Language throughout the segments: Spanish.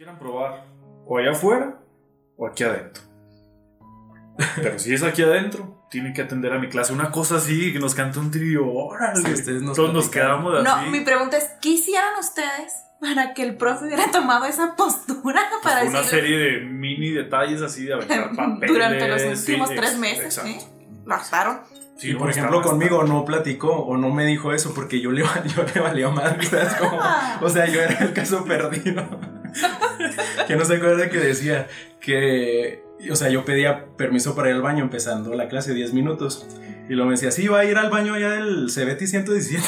quieran probar o allá afuera o aquí adentro. Pero si es aquí adentro, tienen que atender a mi clase. Una cosa así, que nos canta un trío. Órale. Sí, ustedes nos Todos nos quedamos así. No, mi pregunta es, ¿qué hicieron ustedes para que el profe hubiera tomado esa postura para Fue una decirle serie de mini detalles así de aventar papeles. durante los sí, últimos tres ex- meses? exacto. ¿eh? Lo hartaron. Sí, y no, por ejemplo, conmigo no platicó o no me dijo eso porque yo le, yo le valía madre. ¿sabes cómo? O sea, yo era el caso perdido. Que no se acuerda que decía que, o sea, yo pedía permiso para ir al baño empezando la clase 10 minutos. Y luego me decía, sí, va a ir al baño allá del Cebeti 117.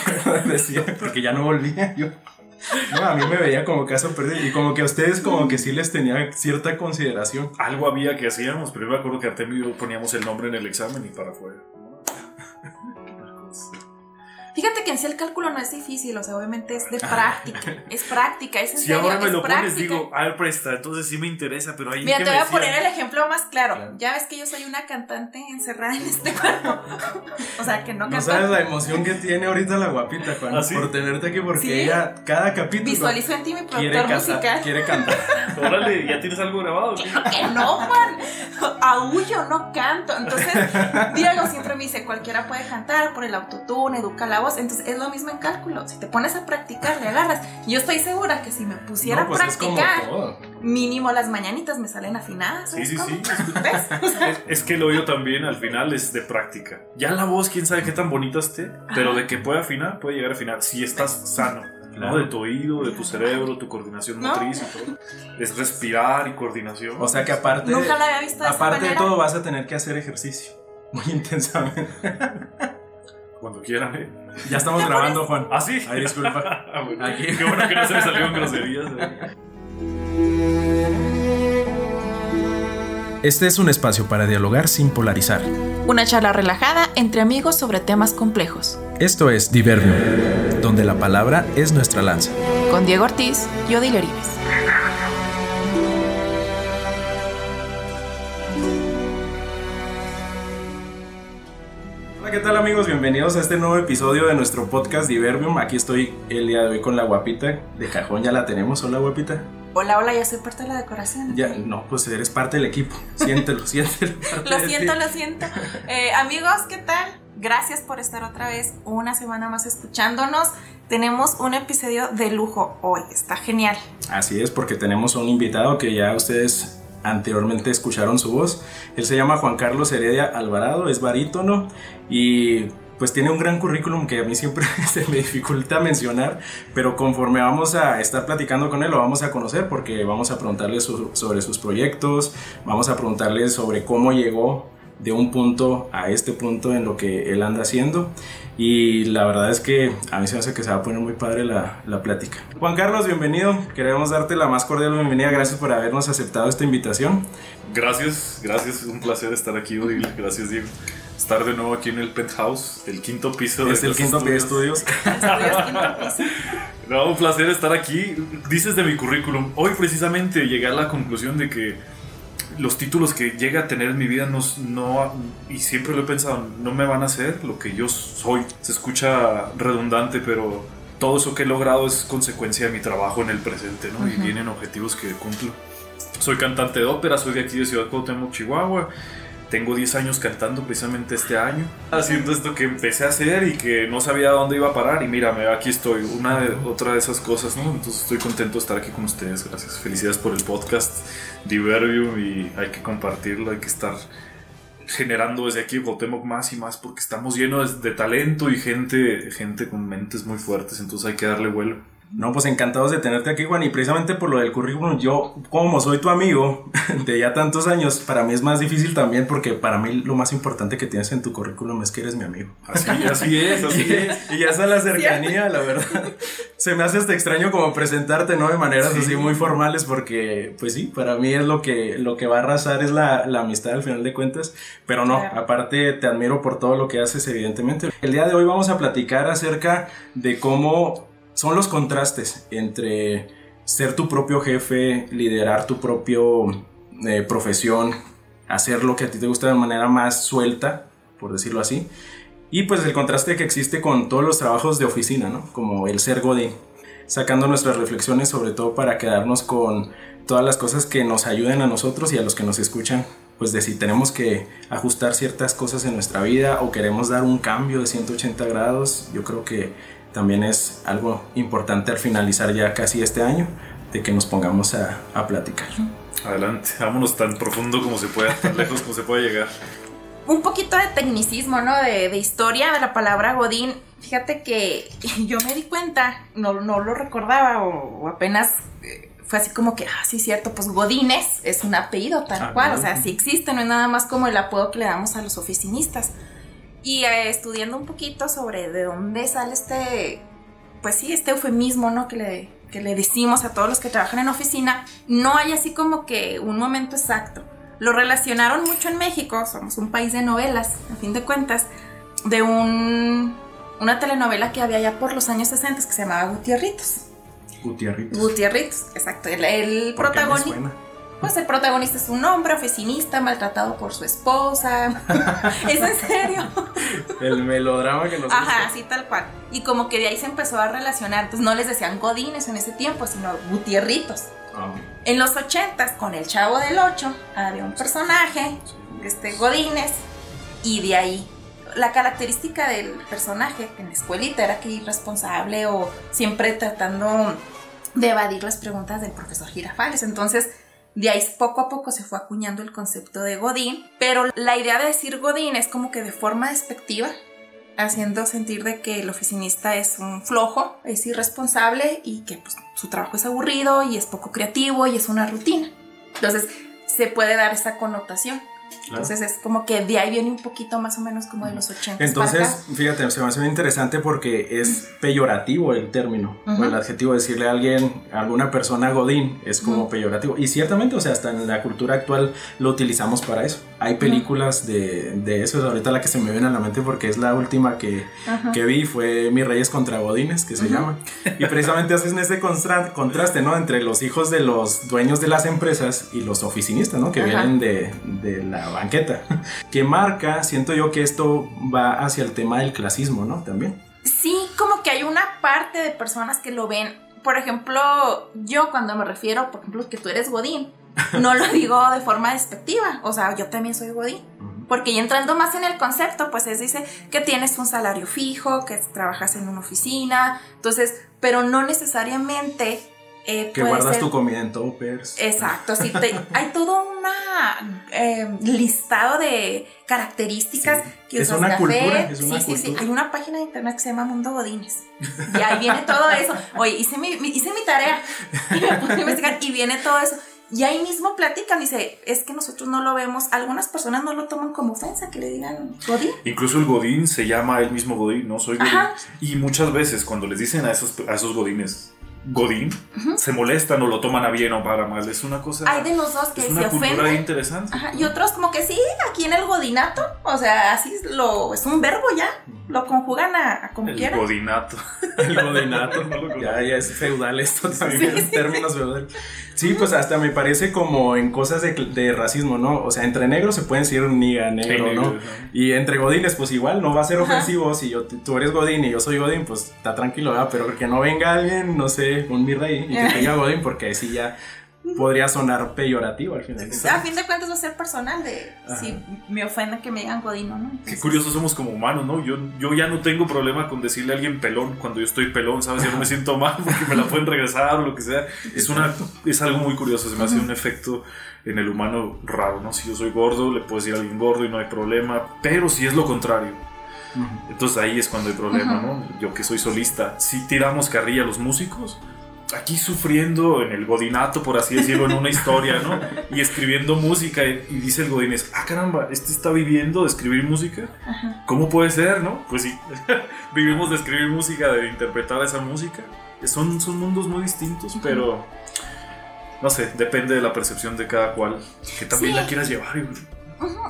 decía, porque ya no volvía yo. No, a mí me veía como caso perdido. Y como que a ustedes como que sí les tenía cierta consideración. Algo había que hacíamos, pero yo me acuerdo que Artemio y yo poníamos el nombre en el examen y para afuera. Fíjate que en sí el cálculo no es difícil, o sea, obviamente es de práctica. Es práctica, es en Si serio, ahora me es lo pones, práctica. digo, a ver, presta, entonces sí me interesa, pero ahí Mira, te voy a poner el ejemplo más claro. Claro. Ya ves que yo soy una cantante encerrada en este cuerpo. o sea, que no No canto. sabes la emoción que tiene ahorita la guapita, Juan, ¿Ah, sí? por tenerte aquí, porque Sí. ella, cada capítulo, Visualizo en ti mi quiere productor musical. Quiere cantar. Órale, ¿ya tienes algo grabado? ¿qué? Que no, Juan. Aullo, no canto. Entonces, Diego siempre me dice, cualquiera puede cantar por el autotune, educa la voz. Entonces, es lo mismo en cálculo. Si te pones a practicar, le agarras. Yo estoy segura que si me pusiera No, pues a es como practicar, todo. mínimo las mañanitas me salen afinadas. Sí, ¿sabes sí, cómo? sí. Es, es que el oído también al final es de práctica. Ya la voz, quién sabe qué tan bonita esté, pero de que puede afinar, puede llegar a afinar si estás sano. ¿no? Claro. De tu oído, de tu cerebro, tu coordinación No. motriz y todo. Es respirar y coordinación. O sea que aparte, Nunca la había visto de esa aparte de todo vas a tener que hacer ejercicio. Muy intensamente. Cuando quieran, ¿eh? Ya estamos grabando, Juan. ¿Ah, sí? Ay, disculpa. Ah, bueno. Aquí. Qué bueno que no se me salieron groserías. ¿eh? Este es un espacio para dialogar sin polarizar. Una charla relajada entre amigos sobre temas complejos. Esto es Diverbium, donde la palabra es nuestra lanza. Con Diego Ortiz y Odile. Tal amigos? Bienvenidos a este nuevo episodio de nuestro podcast Diverbium. Aquí estoy el día de hoy con la guapita de cajón, ya la tenemos. Hola, guapita. Hola, hola, ya soy parte de la decoración. Ya, no, pues eres parte del equipo. Siéntelo, siéntelo. Lo siento, lo siento. Eh, amigos, ¿qué tal? Gracias por estar otra vez una semana más escuchándonos. Tenemos un episodio de lujo hoy. Está genial. Así es, porque tenemos un invitado que ya ustedes anteriormente escucharon su voz. Él se llama Juan Carlos Heredia Alvarado, es barítono y pues tiene un gran currículum que a mí siempre se me dificulta mencionar, pero conforme vamos a estar platicando con él lo vamos a conocer porque vamos a preguntarle sobre sus proyectos, vamos a preguntarle sobre cómo llegó de un punto a este punto en lo que él anda haciendo y la verdad es que a mí se me hace que se va a poner muy padre la, la plática. Juan Carlos, bienvenido. Queremos darte la más cordial bienvenida. Gracias por habernos aceptado esta invitación. Gracias, gracias. Es un placer estar aquí, Odile. Gracias, Diego. Estar de nuevo aquí en el penthouse, el quinto piso de Es el quinto de estudios. estudios. No, un placer estar aquí. Dices de mi currículum. Hoy precisamente llegué a la conclusión de que los títulos que llega a tener en mi vida no, no y siempre lo he pensado, no me van a hacer lo que yo soy. Se escucha redundante, pero todo eso que he logrado es consecuencia de mi trabajo en el presente, ¿no? Y Ujú. vienen objetivos que cumplo. Soy cantante de ópera, soy de aquí de Ciudad Cuauhtémoc, Chihuahua. Tengo 10 años cantando precisamente este año, haciendo esto que empecé a hacer y que no sabía dónde iba a parar. Y mírame, aquí estoy, una de, otra de esas cosas, ¿no? Entonces estoy contento de estar aquí con ustedes. Gracias. Felicidades por el podcast Diverbium y hay que compartirlo, hay que estar generando desde aquí Cuauhtémoc más y más porque estamos llenos de talento y gente, gente con mentes muy fuertes. Entonces hay que darle vuelo. No, pues encantados de tenerte aquí, Juan. Y precisamente por lo del currículum, yo, como soy tu amigo de ya tantos años, para mí es más difícil también porque para mí lo más importante que tienes en tu currículum es que eres mi amigo. Así, así es, así es. Y ya está la cercanía, la verdad. Se me hace hasta extraño como presentarte, ¿no? De maneras Sí. así muy formales, porque, pues sí, para mí es lo que, lo que va a arrasar es la, la amistad al final de cuentas. Pero no, Claro. aparte te admiro por todo lo que haces, evidentemente. El día de hoy vamos a platicar acerca de cómo son los contrastes entre ser tu propio jefe, liderar tu propio eh, profesión, hacer lo que a ti te gusta de manera más suelta, por decirlo así. Y pues el contraste que existe con todos los trabajos de oficina, ¿no? Como el ser Godín. sacando nuestras reflexiones, sobre todo para quedarnos con todas las cosas que nos ayuden a nosotros y a los que nos escuchan, pues de si tenemos que ajustar ciertas cosas en nuestra vida o queremos dar un cambio de 180 grados, yo creo que también es algo importante al finalizar ya casi este año, de que nos pongamos a, a platicar. Adelante, vámonos tan profundo como se pueda, tan lejos como se pueda llegar. Un poquito de tecnicismo, ¿no? De, de historia de la palabra Godín. Fíjate que yo me di cuenta, no, no lo recordaba o, o apenas eh, fue así como que, ah, sí, cierto, pues Godínez es un apellido tal Ah, cual, o no. sea, sí existe, no es nada más como el apodo que le damos a los oficinistas. Y eh, estudiando un poquito sobre de dónde sale este, pues sí, este eufemismo, ¿no? Que le, que le decimos a todos los que trabajan en oficina, no hay así como que un momento exacto. Lo relacionaron mucho en México, somos un país de novelas, a fin de cuentas, de un, una telenovela que había ya por los años 60 que se llamaba Gutierritos. Gutiérrez. Gutierritos, exacto. El, el ¿Por qué me protagonista. Pues el protagonista es un hombre oficinista maltratado por su esposa. es en serio. El melodrama que nos Ajá, así tal cual. Y como que de ahí se empezó a relacionar. Entonces no les decían godines en ese tiempo, sino gutierritos. Ah, En los ochentas, con el Chavo del Ocho, había un personaje, este Godínez, y de ahí. La característica del personaje en la escuelita era que irresponsable o siempre tratando de evadir las preguntas del profesor Girafales. Entonces, de ahí poco a poco se fue acuñando el concepto de Godín, pero la idea de decir Godín es como que de forma despectiva, haciendo sentir de que el oficinista es un flojo, es irresponsable y que pues, su trabajo es aburrido y es poco creativo y es una rutina. Entonces se puede dar esa connotación. Claro. Entonces es como que de ahí viene un poquito más o menos como de los 80. Entonces, fíjate, se me hace muy interesante porque es peyorativo el término Ujú. o el adjetivo. Decirle a alguien, a alguna persona godín, es como Ujú. peyorativo. Y ciertamente, o sea, hasta en la cultura actual lo utilizamos para eso. Hay películas de, de eso. Ahorita la que se me viene a la mente porque es la última que, que vi fue Mis Reyes contra Godines, que se llama. Y precisamente hacen ese contraste, ¿no? Entre los hijos de los dueños de las empresas y los oficinistas, ¿no? Que vienen de, de la banqueta. Que marca, siento yo que esto va hacia el tema del clasismo, ¿no? También. Sí, como que hay una parte de personas que lo ven. Por ejemplo, yo cuando me refiero, por ejemplo, que tú eres Godín, no lo digo de forma despectiva. O sea, yo también soy Godín. Porque ya entrando más en el concepto, pues es dice que tienes un salario fijo, que trabajas en una oficina, entonces, pero no necesariamente eh, Que guardas ser- tu comida en toppers. Exacto, sí, te- hay todo un listado de característas Sí. que Es usas una café. cultura, es una sí, sí, sí. cultura. Hay una página de internet que se llama Mundo Godines. Y ahí viene todo eso. Oye, hice mi, mi- hice mi tarea y me puse a investigar y viene todo eso. Y ahí mismo platican, dice, es que nosotros no lo vemos, algunas personas no lo toman como ofensa, que le digan Godín. Incluso el Godín se llama él mismo Godín, ¿no? Soy Godín. Ajá. Y muchas veces cuando les dicen a esos, a esos Godines Godín, se molestan o lo toman a bien o para mal. Es una cosa. Hay de los dos que es se una cultura ofenden. interesante. Ajá, y otros como que sí, aquí en el godinato, o sea, así es lo es un verbo ya, lo conjugan a, a como El quieran. Godinato. El godinato. No lo ya, ya es feudal esto, también, Sí, sí. términos feudales. Sí, pues hasta me parece como en cosas de, de racismo, ¿no? O sea, entre negros se pueden decir niga, negro, ¿no? negro, ajá. Y entre godines, pues igual, no va a ser Ajá. ofensivo. Si yo, tú eres godín y yo soy godín, pues está tranquilo, ¿verdad? Pero que no venga alguien, no sé, un mi rey y que te diga godín, porque sí ya podría sonar peyorativo al final. A fin de cuentas va a ser personal de Ajá. si me ofende que me digan godino, ¿no? Qué Entonces, curiosos somos como humanos, ¿no? Yo, yo ya no tengo problema con decirle a alguien pelón cuando yo estoy pelón, ¿sabes? Yo no me siento mal porque me la pueden regresar o lo que sea. Es, una, es algo muy curioso, se me hace un efecto en el humano raro, ¿no? Si yo soy gordo, le puedo decir a alguien gordo y no hay problema, pero si es lo contrario, Ujú. entonces ahí es cuando hay problema, Ujú. ¿no? Yo que soy solista, si tiramos carrilla a los músicos, aquí sufriendo en el godinato, por así decirlo, en una historia, ¿no? Y escribiendo música y, y dice el godínez, ah caramba, este está viviendo de escribir música. Ajá. ¿Cómo puede ser, no? Pues sí, vivimos de escribir música, de interpretar esa música. Son, son mundos muy distintos, pero no sé, depende de la percepción de cada cual, que también Sí. la quieras llevar. y-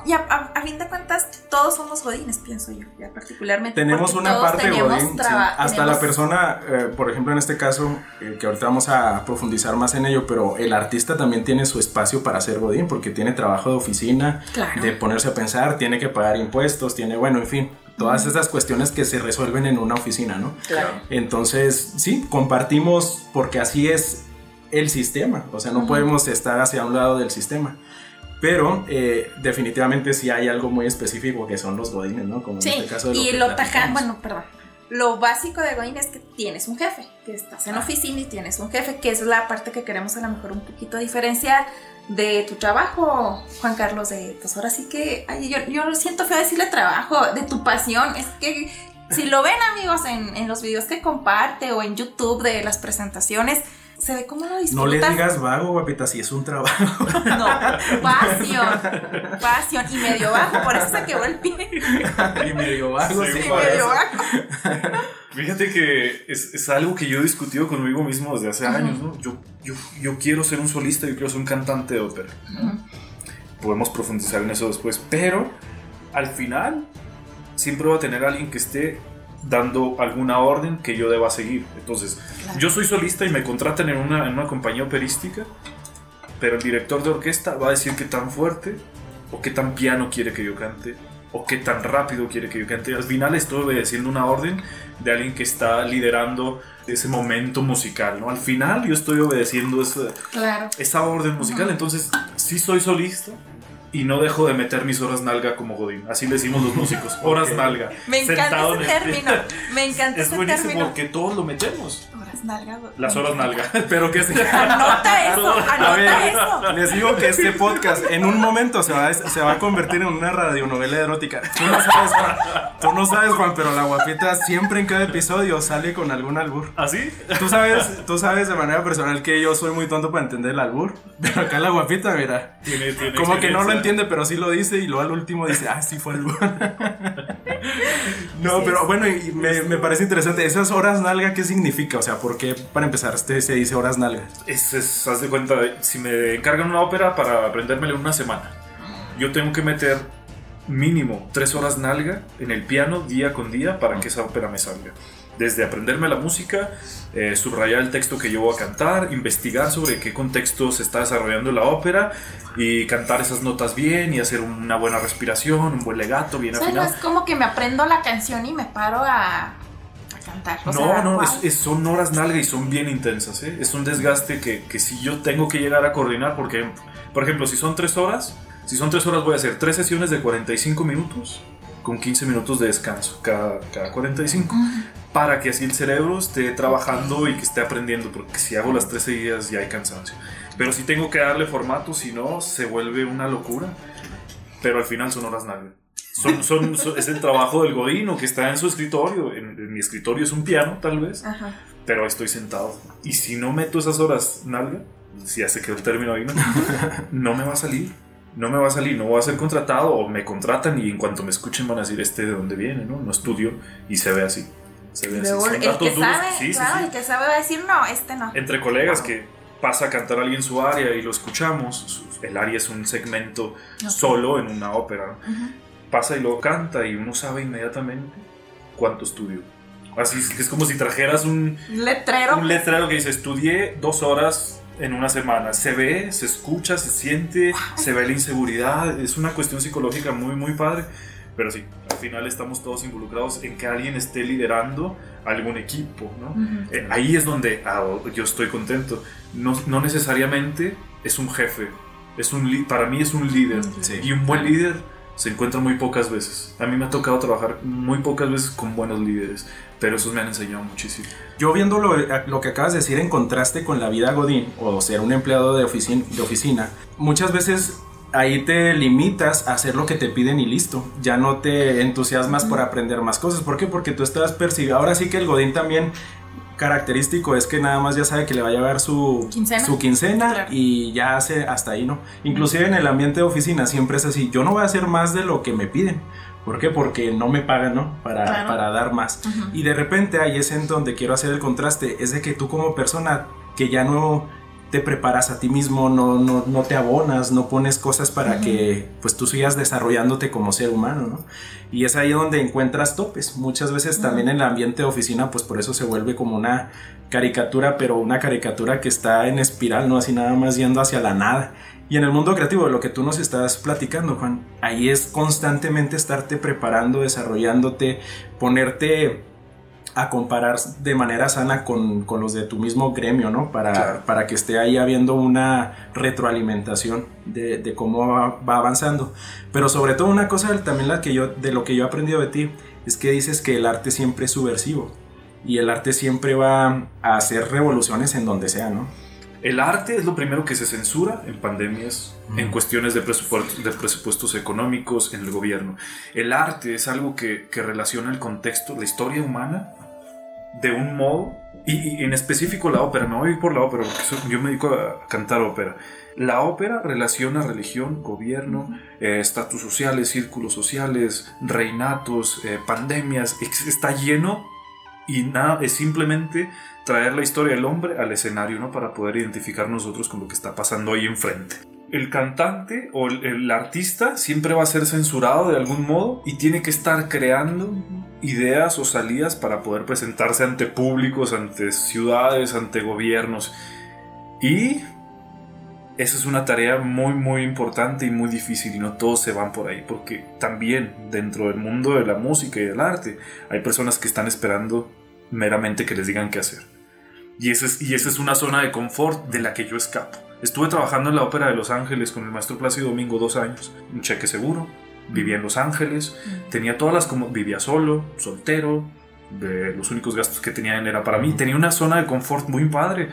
Y a, a- a fin de cuentas, todos somos godines, pienso yo, ya particularmente. Tenemos una parte godín, sí. hasta tenemos- la persona, eh, por ejemplo en este caso, eh, que ahorita vamos a profundizar más en ello, pero el artista también tiene su espacio para ser godín, porque tiene trabajo de oficina, Claro. de ponerse a pensar, tiene que pagar impuestos, tiene, bueno, en fin, todas esas cuestiones que se resuelven en una oficina, ¿no? Claro. Entonces, sí, compartimos porque así es el sistema, o sea, no podemos estar hacia un lado del sistema. Pero eh, definitivamente sí hay algo muy específico que son los godines, ¿no? Como Sí, en este caso de y que lo platicamos. bueno, perdón. Lo básico de Godín es que tienes un jefe, que estás Ah. en oficina y tienes un jefe, que es la parte que queremos a lo mejor un poquito diferenciar de tu trabajo, Juan Carlos, de pues ahora sí que, ay, yo, yo lo siento feo decirle trabajo, de tu pasión, es que si lo ven amigos en, en los videos que comparte o en YouTube de las presentaciones, se ve cómo lo No le digas vago, guapita, si es un trabajo. No, pasión, pasión, y medio bajo, por eso se quebró el pie, y medio vago, Sí, sí, y parece. medio bajo. Fíjate que es, es algo que yo he discutido conmigo mismo desde hace años, ¿no? Yo, yo, yo quiero ser un solista, yo quiero ser un cantante de ópera. Podemos profundizar en eso después, pero al final siempre va a tener alguien que esté dando alguna orden que yo deba seguir. Entonces, Claro. yo soy solista y me contratan en una, en una compañía operística, pero el director de orquesta va a decir qué tan fuerte o qué tan piano quiere que yo cante o qué tan rápido quiere que yo cante. Al final estoy obedeciendo una orden de alguien que está liderando ese momento musical, ¿no? Al final yo estoy obedeciendo esa, Claro. esa orden musical, entonces sí soy solista y no dejo de meter mis horas nalga como Godín. Así le decimos los músicos, horas nalga. Me encanta Sentado ese en el- término. Me encanta Es ese buenísimo término. porque todos lo metemos. Horas nalga. güey. Las horas nalga. Pero que se... Anota eso, A anota ver, eso. les digo que este podcast en un momento se va, a- se va a convertir en una radionovela erótica. Tú no sabes, Juan, tú no sabes, Juan, pero la guapita siempre en cada episodio sale con algún albur. ¿Así? Tú sabes, tú sabes de manera personal que yo soy muy tonto para entender el albur. Pero acá la guapita, mira, Tiene, tiene como que no lo entiende, pero sí lo dice y luego al último dice, ah, sí fue albur. No, Sí, pero bueno, y me, me parece interesante. ¿Esas horas nalga qué significa? O sea, ¿por qué para empezar este se dice horas nalga? Es, es, haz de cuenta, si me encargan una ópera para aprendérmela en una semana, yo tengo que meter mínimo tres horas nalga en el piano día con día para que esa ópera me salga. Desde aprenderme la música, eh, subrayar el texto que yo voy a cantar, investigar sobre qué contexto se está desarrollando la ópera y cantar esas notas bien y hacer una buena respiración, un buen legato bien O sea, no afinado. es como que me aprendo la canción y me paro a cantar. O No, sea, no, wow. es- es- son horas nalga y son bien intensas. ¿eh? Es un desgaste que, que si yo tengo que llegar a coordinar, porque, por ejemplo, si son tres horas, si son tres horas voy a hacer tres sesiones de 45 minutos con 15 minutos de descanso cada, cada 45 Ujú. para que así el cerebro esté trabajando y que esté aprendiendo, porque si hago las tres seguidas ya hay cansancio. Pero si tengo que darle formato, si no, se vuelve una locura. Pero al final son horas nalga. Son, son, son- es el trabajo del godino que está en su escritorio. En, en mi escritorio es un piano, tal vez, Ajá. pero estoy sentado. Y si no meto esas horas nalga, si ya se quedó el término ahí, ¿no? no me va a salir. No me va a salir, no voy a ser contratado o me contratan y en cuanto me escuchen van a decir este de dónde viene, ¿no? No estudio y se ve así. Se ve Luego, así. Son el que sabe, Sí, sí, claro, sí el que sabe va a decir, no, este no. entre colegas que pasa a cantar alguien en su área y lo escuchamos, el área es un segmento Ok. solo en una ópera, ¿no? Ujú. Pasa y lo canta y uno sabe inmediatamente cuánto estudió. Así es, que es como si trajeras un, letrero. un letrero que dice estudié dos horas en una semana. Se ve, se escucha, se siente, se ve la inseguridad. Es una cuestión psicológica muy, muy padre. Pero sí, al final estamos todos involucrados en que alguien esté liderando algún equipo, ¿no? Eh, ahí es donde ah, yo estoy contento. No, no necesariamente es un jefe, es un para mí es un líder. Sí. Y un buen líder se encuentra muy pocas veces. A mí me ha tocado trabajar muy pocas veces con buenos líderes, pero esos me han enseñado muchísimo. Yo viendo lo, lo que acabas de decir en contraste con la vida Godín o ser un empleado de oficina, de oficina, muchas veces ahí te limitas a hacer lo que te piden y listo. Ya no te entusiasmas por aprender más cosas. ¿Por qué? Porque tú estás percibiendo. Ahora sí que el Godín también característico es que nada más ya sabe que le va a llevar su Quincena. su quincena Claro. y ya hace hasta ahí, ¿no? Inclusive en el ambiente de oficina siempre es así. Yo no voy a hacer más de lo que me piden. ¿Por qué? Porque no me pagan, ¿no? Para, Claro. para dar más. Y de repente ahí es en donde quiero hacer el contraste, es de que tú como persona que ya no te preparas a ti mismo, no, no, no te abonas, no pones cosas para que pues tú sigas desarrollándote como ser humano, ¿no? Y es ahí donde encuentras topes. Muchas veces también en el ambiente de oficina, pues por eso se vuelve como una caricatura, pero una caricatura que está en espiral, no así nada más yendo hacia la nada. Y en el mundo creativo, lo que tú nos estás platicando, Juan, ahí es constantemente estarte preparando, desarrollándote, ponerte a comparar de manera sana con, los de tu mismo gremio, ¿no? Para, para, que esté ahí habiendo una retroalimentación de, cómo va, avanzando. Pero sobre todo una cosa también la que yo, de lo que yo he aprendido de ti es que dices que el arte siempre es subversivo y el arte siempre va a hacer revoluciones en donde sea, ¿no? El arte es lo primero que se censura en pandemias, en cuestiones de presupuestos, de presupuestos económicos, en el gobierno. El arte es algo que, que relaciona el contexto, la historia humana, de un modo, y, en específico la ópera, me voy a ir por la ópera, porque yo me dedico a cantar ópera. La ópera relaciona religión, gobierno, eh, estatus sociales, círculos sociales, reinatos, eh, pandemias, está lleno y nada, es simplemente traer la historia del hombre al escenario, ¿no? Para poder identificar nosotros con lo que está pasando ahí enfrente. El cantante o el artista siempre va a ser censurado de algún modo y tiene que estar creando ideas o salidas para poder presentarse ante públicos, ante ciudades, ante gobiernos. Y esa es una tarea muy muy importante y muy difícil y no todos se van por ahí porque también dentro del mundo de la música y del arte hay personas que están esperando meramente que les digan qué hacer. Y esa es, y esa es una zona de confort de la que yo escapo. Estuve trabajando en la Ópera de Los Ángeles con el maestro Plácido Domingo dos años, un cheque seguro, vivía en Los Ángeles, tenía todas las como vivía solo, soltero, de los únicos gastos que tenía era para mí, tenía una zona de confort muy padre,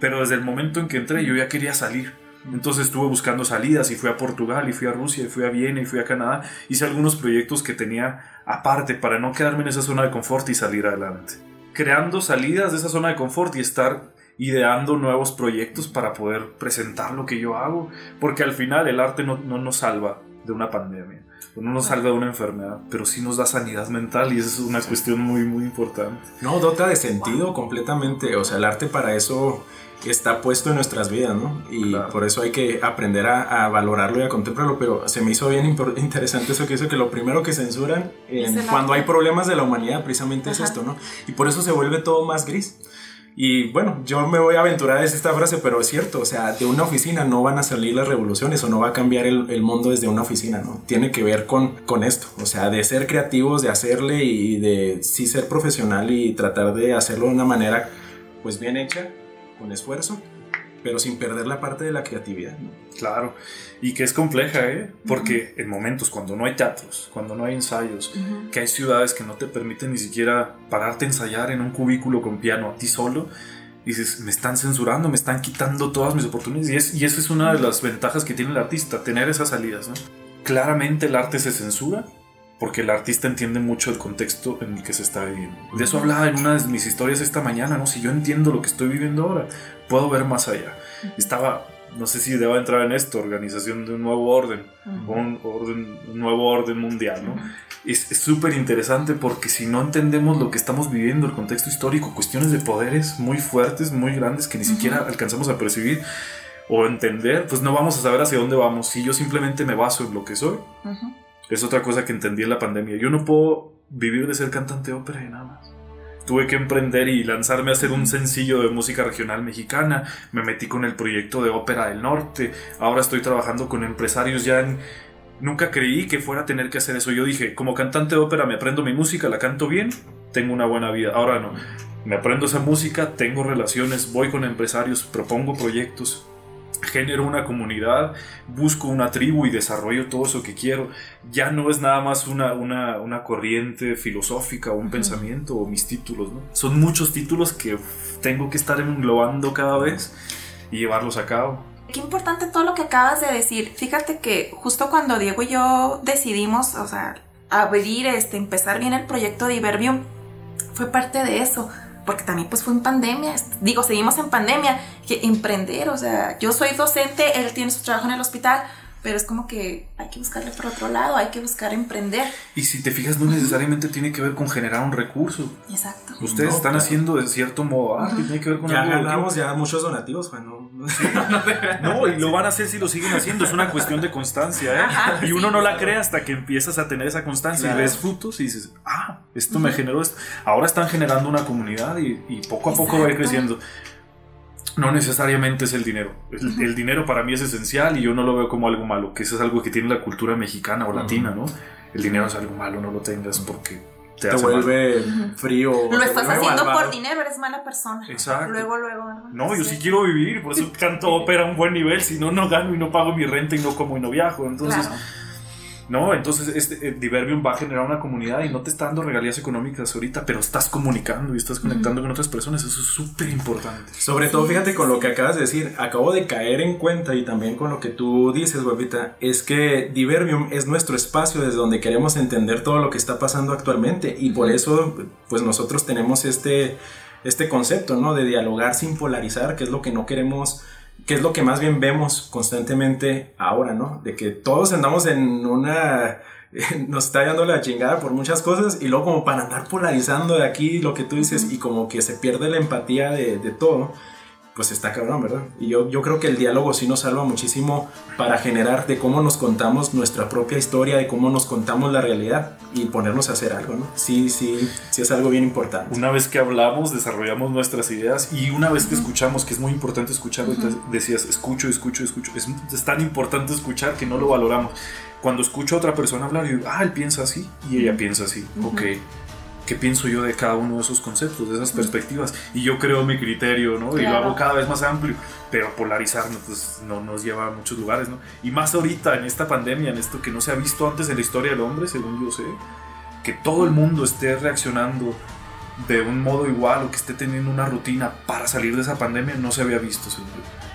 pero desde el momento en que entré yo ya quería salir. Entonces estuve buscando salidas y fui a Portugal y fui a Rusia y fui a Viena y fui a Canadá. Hice algunos proyectos que tenía aparte para no quedarme en esa zona de confort y salir adelante. Creando salidas de esa zona de confort y estar ideando nuevos proyectos para poder presentar lo que yo hago. Porque al final el arte no, no nos salva de una pandemia no nos salga de una enfermedad, pero sí nos da sanidad mental y esa es una cuestión muy, muy importante. No, dota de sentido completamente, o sea, el arte para eso está puesto en nuestras vidas, ¿no? Y por eso hay que aprender a, valorarlo y a contemplarlo, pero se me hizo bien interesante eso que hizo que lo primero que censuran cuando hay problemas de la humanidad precisamente es esto, ¿no? Y por eso se vuelve todo más gris. Y bueno, yo me voy a aventurar a esta frase, pero es cierto, o sea, de una oficina no van a salir las revoluciones o no va a cambiar el, mundo desde una oficina, ¿no? Tiene que ver con, con esto, o sea, de ser creativos, de hacerle y de sí ser profesional y tratar de hacerlo de una manera pues bien hecha, con esfuerzo pero sin perder la parte de la creatividad. Claro, y que es compleja, ¿eh? Porque en momentos cuando no hay teatros, cuando no hay ensayos, que hay ciudades que no te permiten ni siquiera pararte a ensayar en un cubículo con piano a ti solo, dices, me están censurando, me están quitando todas mis oportunidades. Y, y esa es una de las ventajas que tiene el artista, tener esas salidas, ¿no? Claramente el arte se censura, porque el artista entiende mucho el contexto en el que se está viviendo. De eso hablaba en una de mis historias esta mañana, ¿no? Si yo entiendo lo que estoy viviendo ahora, puedo ver más allá. Estaba, no sé si debo entrar en esto, organización de un nuevo orden, un, orden, un nuevo orden mundial, ¿no? Es súper interesante porque si no entendemos lo que estamos viviendo, el contexto histórico, cuestiones de poderes muy fuertes, muy grandes que ni siquiera alcanzamos a percibir o entender, pues no vamos a saber hacia dónde vamos. Si yo simplemente me baso en lo que soy, es otra cosa que entendí en la pandemia. Yo no puedo vivir de ser cantante de ópera y nada más. Tuve que emprender y lanzarme a hacer un sencillo de música regional mexicana. Me metí con el proyecto de Ópera del Norte. Ahora estoy trabajando con empresarios ya en... Nunca creí que fuera a tener que hacer eso. Yo dije, como cantante de ópera me aprendo mi música, la canto bien, tengo una buena vida. Ahora no. Me aprendo esa música, tengo relaciones, voy con empresarios, propongo proyectos, genero una comunidad, busco una tribu y desarrollo todo eso que quiero. Ya no es nada más una, una, una corriente filosófica o un pensamiento o mis títulos, ¿no? Son muchos títulos que tengo que estar englobando cada vez y llevarlos a cabo. Qué importante todo lo que acabas de decir. Fíjate que justo cuando Diego y yo decidimos, o sea, abrir, este, empezar bien el proyecto de Iberbium, fue parte de eso porque también pues fue en pandemia, digo, seguimos en pandemia, que emprender, o sea, yo soy docente, él tiene su trabajo en el hospital, pero es como que hay que buscarle por otro lado, hay que buscar emprender. Y si te fijas, no necesariamente tiene que ver con generar un recurso. Exacto. Ustedes No, están claro. haciendo de cierto modo arte, tiene que ver con Ya ganamos ya muchos donativos, Juan. ¿no? No, y lo van a hacer si lo siguen haciendo, es una cuestión de constancia, ¿eh? Ajá, y uno sí, no la claro. cree hasta que empiezas a tener esa constancia Claro. y ves frutos y dices, ah, esto me generó esto. Ahora están generando una comunidad y, y poco a poco va a ir Exacto. creciendo. No necesariamente es el dinero. El, dinero para mí es esencial y yo no lo veo como algo malo, que eso es algo que tiene la cultura mexicana o latina, ¿no? El dinero es algo malo, no lo tengas porque te, Te mal. vuelve frío. Lo estás vuelve haciendo malvado. por dinero, eres mala persona. Exacto. Luego, luego. ¿verdad? No, yo sí quiero vivir, por eso canto ópera a un buen nivel, si no, no gano y no pago mi renta y no como y no viajo. Entonces, Claro. No, entonces este eh, Diverbium va a generar una comunidad y no te está dando regalías económicas ahorita, pero estás comunicando y estás conectando con otras personas, eso es súper importante. Sobre todo, fíjate con lo que acabas de decir, acabo de caer en cuenta y también con lo que tú dices, Guapita, es que Diverbium es nuestro espacio desde donde queremos entender todo lo que está pasando actualmente y por eso, pues nosotros tenemos este, este concepto, ¿no? De dialogar sin polarizar, que es lo que no queremos, que es lo que más bien vemos constantemente ahora, ¿no? De que todos andamos en una nos está dando la chingada por muchas cosas y luego como para andar polarizando de aquí lo que tú dices y como que se pierde la empatía de, de todo, pues está cabrón, ¿verdad? Y yo, yo creo que el diálogo sí nos salva muchísimo para generar de cómo nos contamos nuestra propia historia, de cómo nos contamos la realidad y ponernos a hacer algo, ¿no? Sí, sí, sí es algo bien importante. Una vez que hablamos, desarrollamos nuestras ideas y una vez que escuchamos, que es muy importante escuchar, ahorita decías, escucho, escucho, escucho, es, es tan importante escuchar que no lo valoramos. Cuando escucho a otra persona hablar, yo digo, ah, él piensa así y ella piensa así, ok. ¿Qué pienso yo de cada uno de esos conceptos, de esas perspectivas? Y yo creo mi criterio, ¿no? Y lo Claro. hago cada vez más amplio, pero polarizarnos pues, no nos lleva a muchos lugares, ¿no? Y más ahorita, en esta pandemia, en esto que no se ha visto antes en la historia del hombre, según yo sé, que todo el mundo esté reaccionando de un modo igual o que esté teniendo una rutina para salir de esa pandemia, no se había visto, según yo.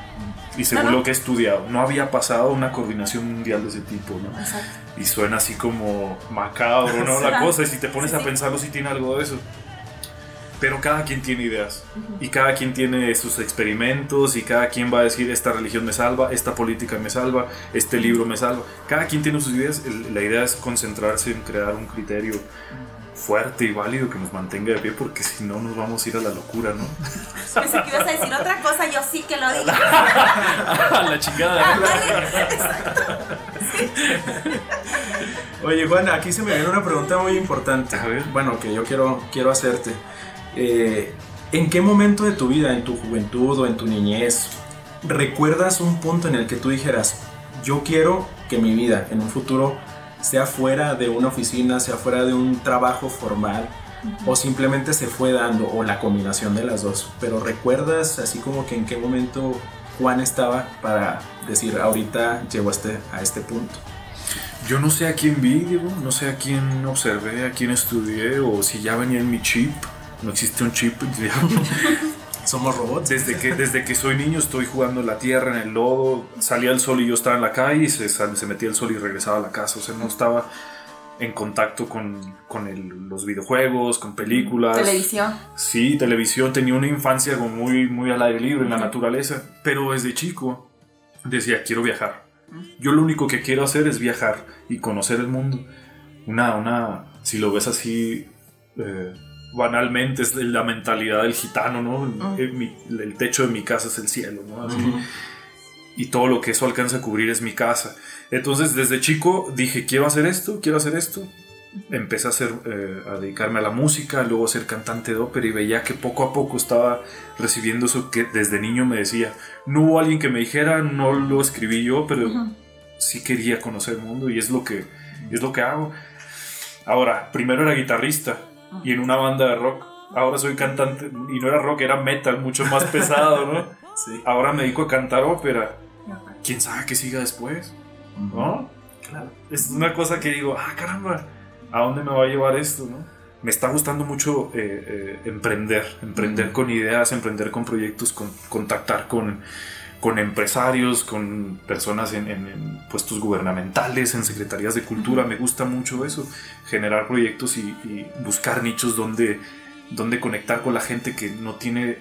Y según Ajá. lo que he estudiado, no había pasado una coordinación mundial de ese tipo, ¿no? Exacto. Y suena así como macabro, ¿no? La cosa, y si te pones Sí, a pensarlo, sí tiene algo de eso. Pero cada quien tiene ideas. Y cada quien tiene sus experimentos. Y cada quien va a decir: esta religión me salva, esta política me salva, este libro me salva. Cada quien tiene sus ideas. La idea es concentrarse en crear un criterio fuerte y válido que nos mantenga de pie, porque si no, nos vamos a ir a la locura, ¿no? Pensé que ibas a decir otra cosa, yo sí que lo dije. a la chingada. Oye, Juan, aquí se me viene una pregunta muy importante. A ver. Bueno, que yo quiero, quiero hacerte. Eh, ¿En qué momento de tu vida, en tu juventud o en tu niñez, recuerdas un punto en el que tú dijeras, yo quiero que mi vida en un futuro sea fuera de una oficina, sea fuera de un trabajo formal, o simplemente se fue dando, o la combinación de las dos? Pero recuerdas así como que en qué momento Juan estaba para decir, ahorita llego a este, a este punto. Yo no sé a quién vi, Diego, no sé a quién observé, a quién estudié, o si ya venía en mi chip. No existe un chip, digamos. Somos robots. Desde que, desde que soy niño estoy jugando en la tierra, en el lodo. Salía el sol y yo estaba en la calle y se, metía el sol y regresaba a la casa. O sea, no estaba en contacto con, con el- los videojuegos, con películas. Televisión. Sí, televisión. Tenía una infancia como muy, muy al aire libre, en la naturaleza. Pero desde chico decía, quiero viajar. Yo lo único que quiero hacer es viajar y conocer el mundo. Una, una, si lo ves así, eh, banalmente, es la mentalidad del gitano, ¿no? Ujú. Eh, mi- el techo de mi casa es el cielo, ¿no? Así. Ujú. Y todo lo que eso alcanza a cubrir es mi casa. Entonces, desde chico dije, quiero hacer esto, quiero hacer esto. Empecé a, hacer, eh, a dedicarme a la música, luego a ser cantante de ópera y veía que poco a poco estaba recibiendo eso que desde niño me decía. No hubo alguien que me dijera, no lo escribí yo, pero Ujú. sí quería conocer el mundo y es lo que, es lo que hago. Ahora, primero era guitarrista y en una banda de rock. Ahora soy cantante y no era rock, era metal, mucho más pesado, ¿no? Sí. Ahora me dedico a cantar ópera. ¿Quién sabe qué siga después? ¿No? Claro. Es una cosa que digo, ah, caramba, ¿a dónde me va a llevar esto, no? Me está gustando mucho eh, eh, emprender, emprender con ideas, emprender con proyectos, con, contactar con, con empresarios, con personas en, en- en puestos gubernamentales, en secretarías de cultura. Me gusta mucho eso, generar proyectos y, y buscar nichos donde, donde conectar con la gente que no tiene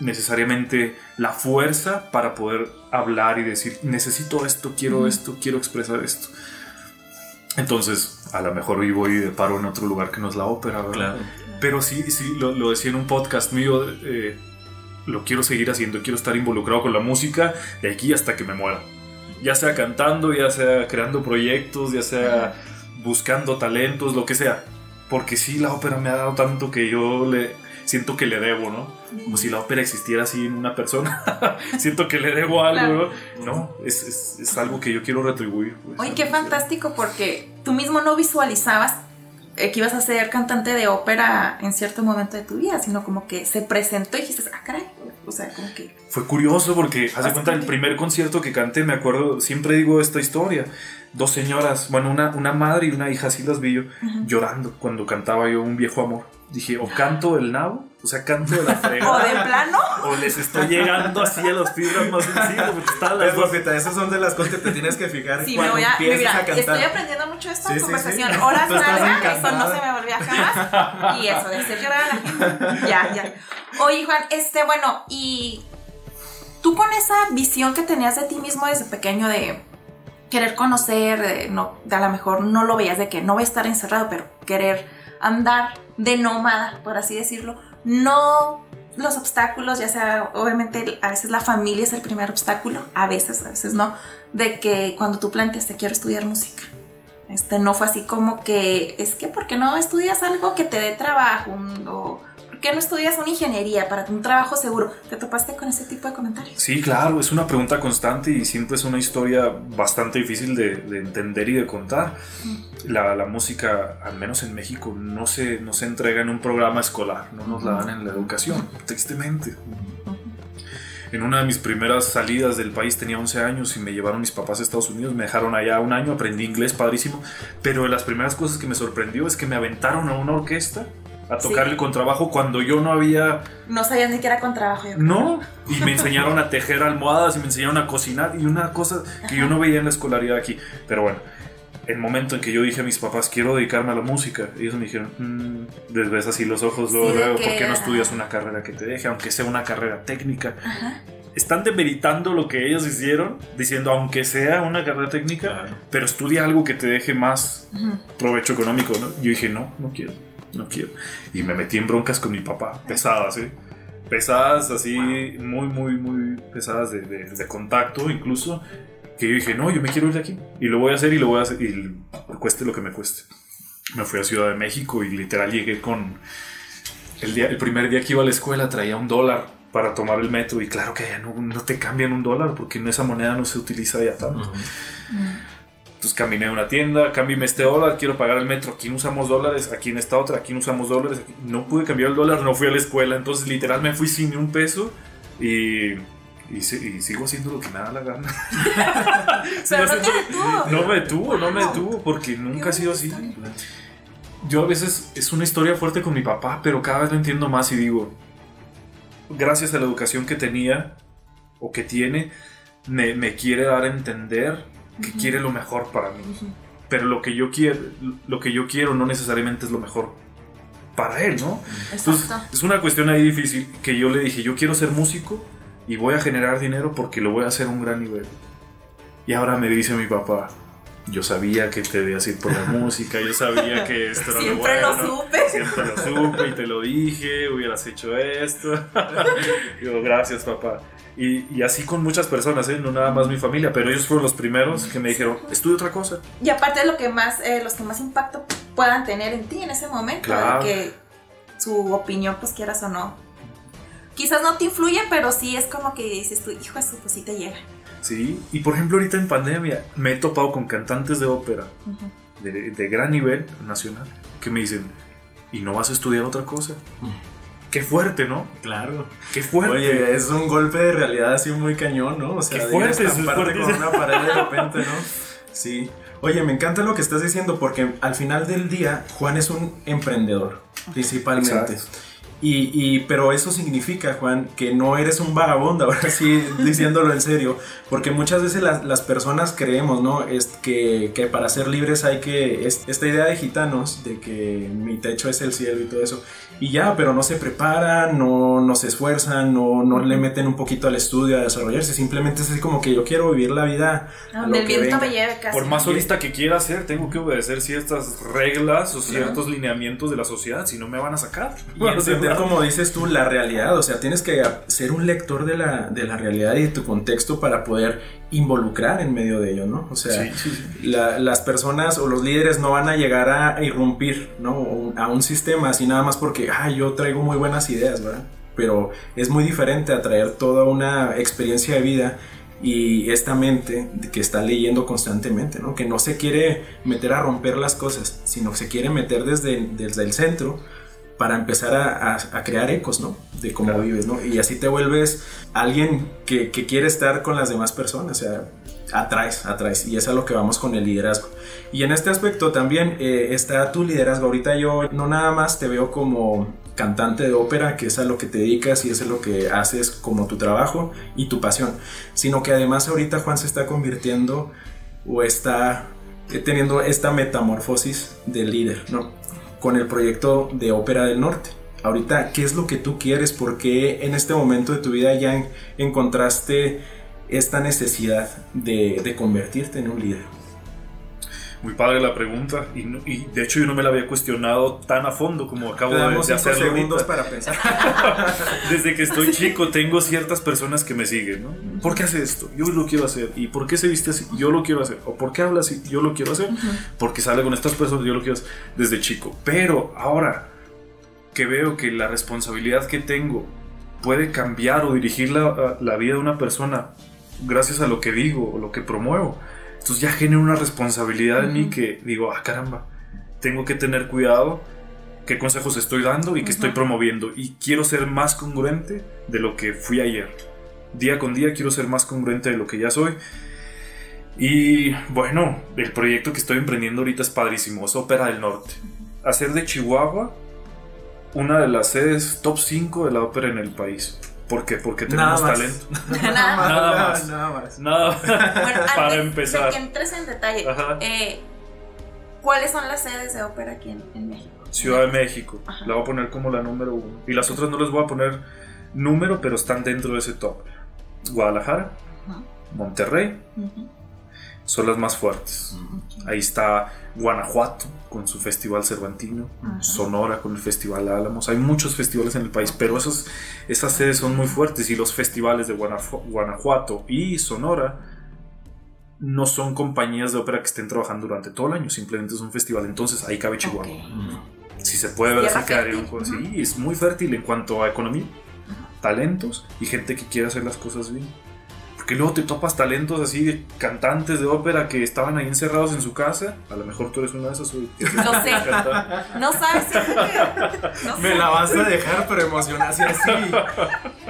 necesariamente la fuerza para poder hablar y decir, necesito esto, quiero esto, quiero expresar esto. Entonces, a lo mejor hoy voy de paro en otro lugar que no es la ópera, ¿verdad? Claro. Pero sí, sí, lo, lo decía en un podcast mío, eh, lo quiero seguir haciendo, quiero estar involucrado con la música de aquí hasta que me muera. Ya sea cantando, ya sea creando proyectos, ya sea buscando talentos, lo que sea. Porque sí, la ópera me ha dado tanto que yo le siento que le debo, ¿no? Como si la ópera existiera así en una persona. siento que le debo algo, ¿no? No, es, es- es algo que yo quiero retribuir. pues. Oye, qué fantástico porque tú mismo no visualizabas que ibas a ser cantante de ópera en cierto momento de tu vida, sino como que se presentó y dijiste, ah, caray. O sea, como que. Fue curioso porque, haz de cuenta, el primer concierto que canté, me acuerdo, siempre digo esta historia. Dos señoras, bueno, una, una madre y una hija, así las vi yo, llorando cuando cantaba yo Un viejo amor. Dije, o canto el nabo, o sea, canto de la O fregada, de plano. o les estoy llegando así a los fibras más sencillos, porque estaban las Pues, dos. esas son de las cosas que te tienes que fijar Sí, me cuando voy a. empiezas Mira, a cantar. estoy aprendiendo mucho de esta Sí, conversación. sí. Horas largas, eso no se me volvía jamás. Y eso de hacer llorar a la gente. Ya, ya. Oye, Juan, este, bueno, y tú con esa visión que tenías de ti mismo desde pequeño de querer conocer, de, no, a lo mejor no lo veías de que no voy a estar encerrado, pero querer andar de nómada, por así decirlo, no los obstáculos, ya sea, obviamente a veces la familia es el primer obstáculo, a veces, a veces no, de que cuando tú planteaste quiero estudiar música. Este no fue así como que es que ¿por qué no estudias algo que te dé trabajo? ¿Por qué no estudias una ingeniería para un trabajo seguro? ¿Te topaste con ese tipo de comentarios? Sí, claro, es una pregunta constante y siempre es una historia bastante difícil de, de entender y de contar. La, la música, al menos en México, no se, no se entrega en un programa escolar, no nos la dan en la educación, tristemente. En una de mis primeras salidas del país tenía 11 años y me llevaron mis papás a Estados Unidos, me dejaron allá un año, aprendí inglés padrísimo, pero de las primeras cosas que me sorprendió es que me aventaron a una orquesta a tocar Sí. el contrabajo cuando yo no había No sabías ni que era con trabajo. yo creo. no, y me enseñaron a tejer almohadas y me enseñaron a cocinar y una cosa que yo no veía en la escolaridad aquí. Pero bueno, el momento en que yo dije a mis papás, quiero dedicarme a la música, ellos me dijeron, mm, les ves así los ojos luego, Sí, luego, ¿por qué no estudias ajá. una carrera que te deje, aunque sea una carrera técnica? Ajá. Están demeritando lo que ellos hicieron, diciendo, aunque sea una carrera técnica, Claro. pero estudia algo que te deje más Ujú. provecho económico, ¿no? Yo dije, no, no quiero, no quiero. Y me metí en broncas con mi papá, pesadas, ¿eh? Pesadas, así, muy, muy, muy pesadas de, de- de contacto, incluso. Que yo dije, no, yo me quiero ir de aquí. Y lo voy a hacer y lo voy a hacer, y cueste lo que me cueste. Me fui a Ciudad de México y literal llegué con. El, día, el primer día que iba a la escuela traía un dólar para tomar el metro. Y claro que allá no, no te cambian un dólar porque en esa moneda no se utiliza ya tanto. Entonces caminé a una tienda, cámbiame este dólar, quiero pagar el metro, aquí no usamos dólares, aquí en esta otra, aquí no usamos dólares, aquí- no pude cambiar el dólar, no fui a la escuela, entonces literal me fui sin ni un peso y, y, y sigo haciendo lo que me da la gana. Pero no detuvo. no me detuvo, no me detuvo, porque nunca ha sido así. historia. Yo a veces es una historia fuerte con mi papá, pero cada vez lo entiendo más y digo, gracias a la educación que tenía o que tiene, me, me quiere dar a entender que quiere lo mejor para mí. Pero lo que yo quiero lo que yo quiero no necesariamente es lo mejor para él no entonces es una cuestión ahí difícil que yo le dije yo quiero ser músico y voy a generar dinero porque lo voy a hacer a un gran nivel. Y ahora me dice mi papá yo sabía que te debías ir por la música yo sabía que esto era lo Siempre lo bueno supe. siempre lo supe y te lo dije hubieras hecho esto. Digo gracias papá y, y así con muchas personas, ¿eh? no nada más mi familia, pero ellos fueron los primeros que me dijeron, estudia otra cosa. Y aparte de lo que más, eh, los que más impacto puedan tener en ti en ese momento, Claro. de que su opinión, pues quieras o no. Quizás no te influye, pero sí es como que dices tú, hijo de su, pues sí te llega. Sí, y por ejemplo ahorita en pandemia me he topado con cantantes de ópera de, de gran nivel nacional que me dicen, ¿y no vas a estudiar otra cosa? Qué fuerte, ¿no? Claro. Qué fuerte. Oye, es un golpe de realidad así muy cañón, ¿no? O sea, Qué fuerte, con una pared de repente, ¿no? Sí. Oye, me encanta lo que estás diciendo porque al final del día Juan es un emprendedor, principalmente. Exacto. Y, y, pero eso significa, Juan, que no eres un vagabundo, ahora sí, diciéndolo en serio, porque muchas veces las, las personas creemos, ¿no? Es que, que, para ser libres hay que, es, esta idea de gitanos, de que mi techo es el cielo y todo eso, y ya, pero no se preparan, no, no se esfuerzan, no, no le meten un poquito al estudio a desarrollarse, simplemente es así como que yo quiero vivir la vida. Donde el viento me lleve casi. Por más solista que quiera ser, tengo que obedecer ciertas reglas o ciertos lineamientos de la sociedad, si no me van a sacar. Y como dices tú, la realidad, o sea, tienes que ser un lector de la, de la realidad y de tu contexto para poder involucrar en medio de ello, ¿no? O sea, la, las personas o los líderes no van a llegar a irrumpir, ¿no? A un sistema así nada más porque, ah, yo traigo muy buenas ideas, ¿verdad? Pero es muy diferente a traer toda una experiencia de vida y esta mente que está leyendo constantemente, ¿no? Que no se quiere meter a romper las cosas, sino se quiere meter desde, desde el centro para empezar a, a, crear ecos, ¿no? De cómo vives, ¿no? Y así te vuelves alguien que, que, quiere estar con las demás personas, o sea, atraes, atraes. Y es a lo que vamos con el liderazgo. Y en este aspecto también eh, está tu liderazgo. Ahorita yo no nada más te veo como cantante de ópera, que es a lo que te dedicas y es a lo que haces como tu trabajo y tu pasión, sino que además ahorita Juan se está convirtiendo o está teniendo esta metamorfosis de líder, ¿no? Con el proyecto de Ópera del Norte. Ahorita, ¿qué es lo que tú quieres? ¿Por qué en este momento de tu vida ya encontraste esta necesidad de, de convertirte en un líder? Muy padre la pregunta y, y, de hecho yo no me la había cuestionado tan a fondo como acabo de, de hacerlo segundos para pensar. Desde que estoy chico tengo ciertas personas que me siguen, ¿no? ¿Por qué hace esto? Yo lo quiero hacer. ¿Y por qué se viste así? Yo lo quiero hacer. ¿O por qué habla así? Yo lo quiero hacer. Uh -huh. Porque sale con estas personas, yo lo quiero hacer desde chico. Pero ahora que veo que la responsabilidad que tengo puede cambiar o dirigir la, la vida de una persona gracias a lo que digo o lo que promuevo, entonces ya genera una responsabilidad uh -huh. en mí que digo, ah, caramba, tengo que tener cuidado qué consejos estoy dando y qué uh -huh. estoy promoviendo. Y quiero ser más congruente de lo que fui ayer. Día con día quiero ser más congruente de lo que ya soy. Y bueno, el proyecto que estoy emprendiendo ahorita es padrísimo, es Ópera del Norte. Hacer de Chihuahua una de las sedes top 5 de la ópera en el país. ¿Por qué? Porque tenemos nada talento. nada, más. Nada más. Nada más. Nada más. Bueno, Para antes empezar. Que entres en detalle, eh, ¿cuáles son las sedes de ópera aquí en, en México? Ciudad de México. Ajá. La voy a poner como la número uno. Y las otras no les voy a poner número, pero están dentro de ese top. Guadalajara, Ajá. Monterrey, Ajá. son las más fuertes. Ahí está Guanajuato con su festival cervantino, Sonora con el festival Álamos. Hay muchos festivales en el país, pero esos, esas sedes son muy fuertes y los festivales de Guanajuato y Sonora no son compañías de ópera que estén trabajando durante todo el año, simplemente es un festival. Entonces ahí cabe Chihuahua. Okay. Si se puede ver quedaría un Sí, es muy fértil en cuanto a economía, talentos y gente que quiere hacer las cosas bien. Porque luego te topas talentos así de cantantes de ópera que estaban ahí encerrados en su casa. A lo mejor tú eres una de esas. No sé. No sabes. No Me la vas a dejar, pero emocionada así, así.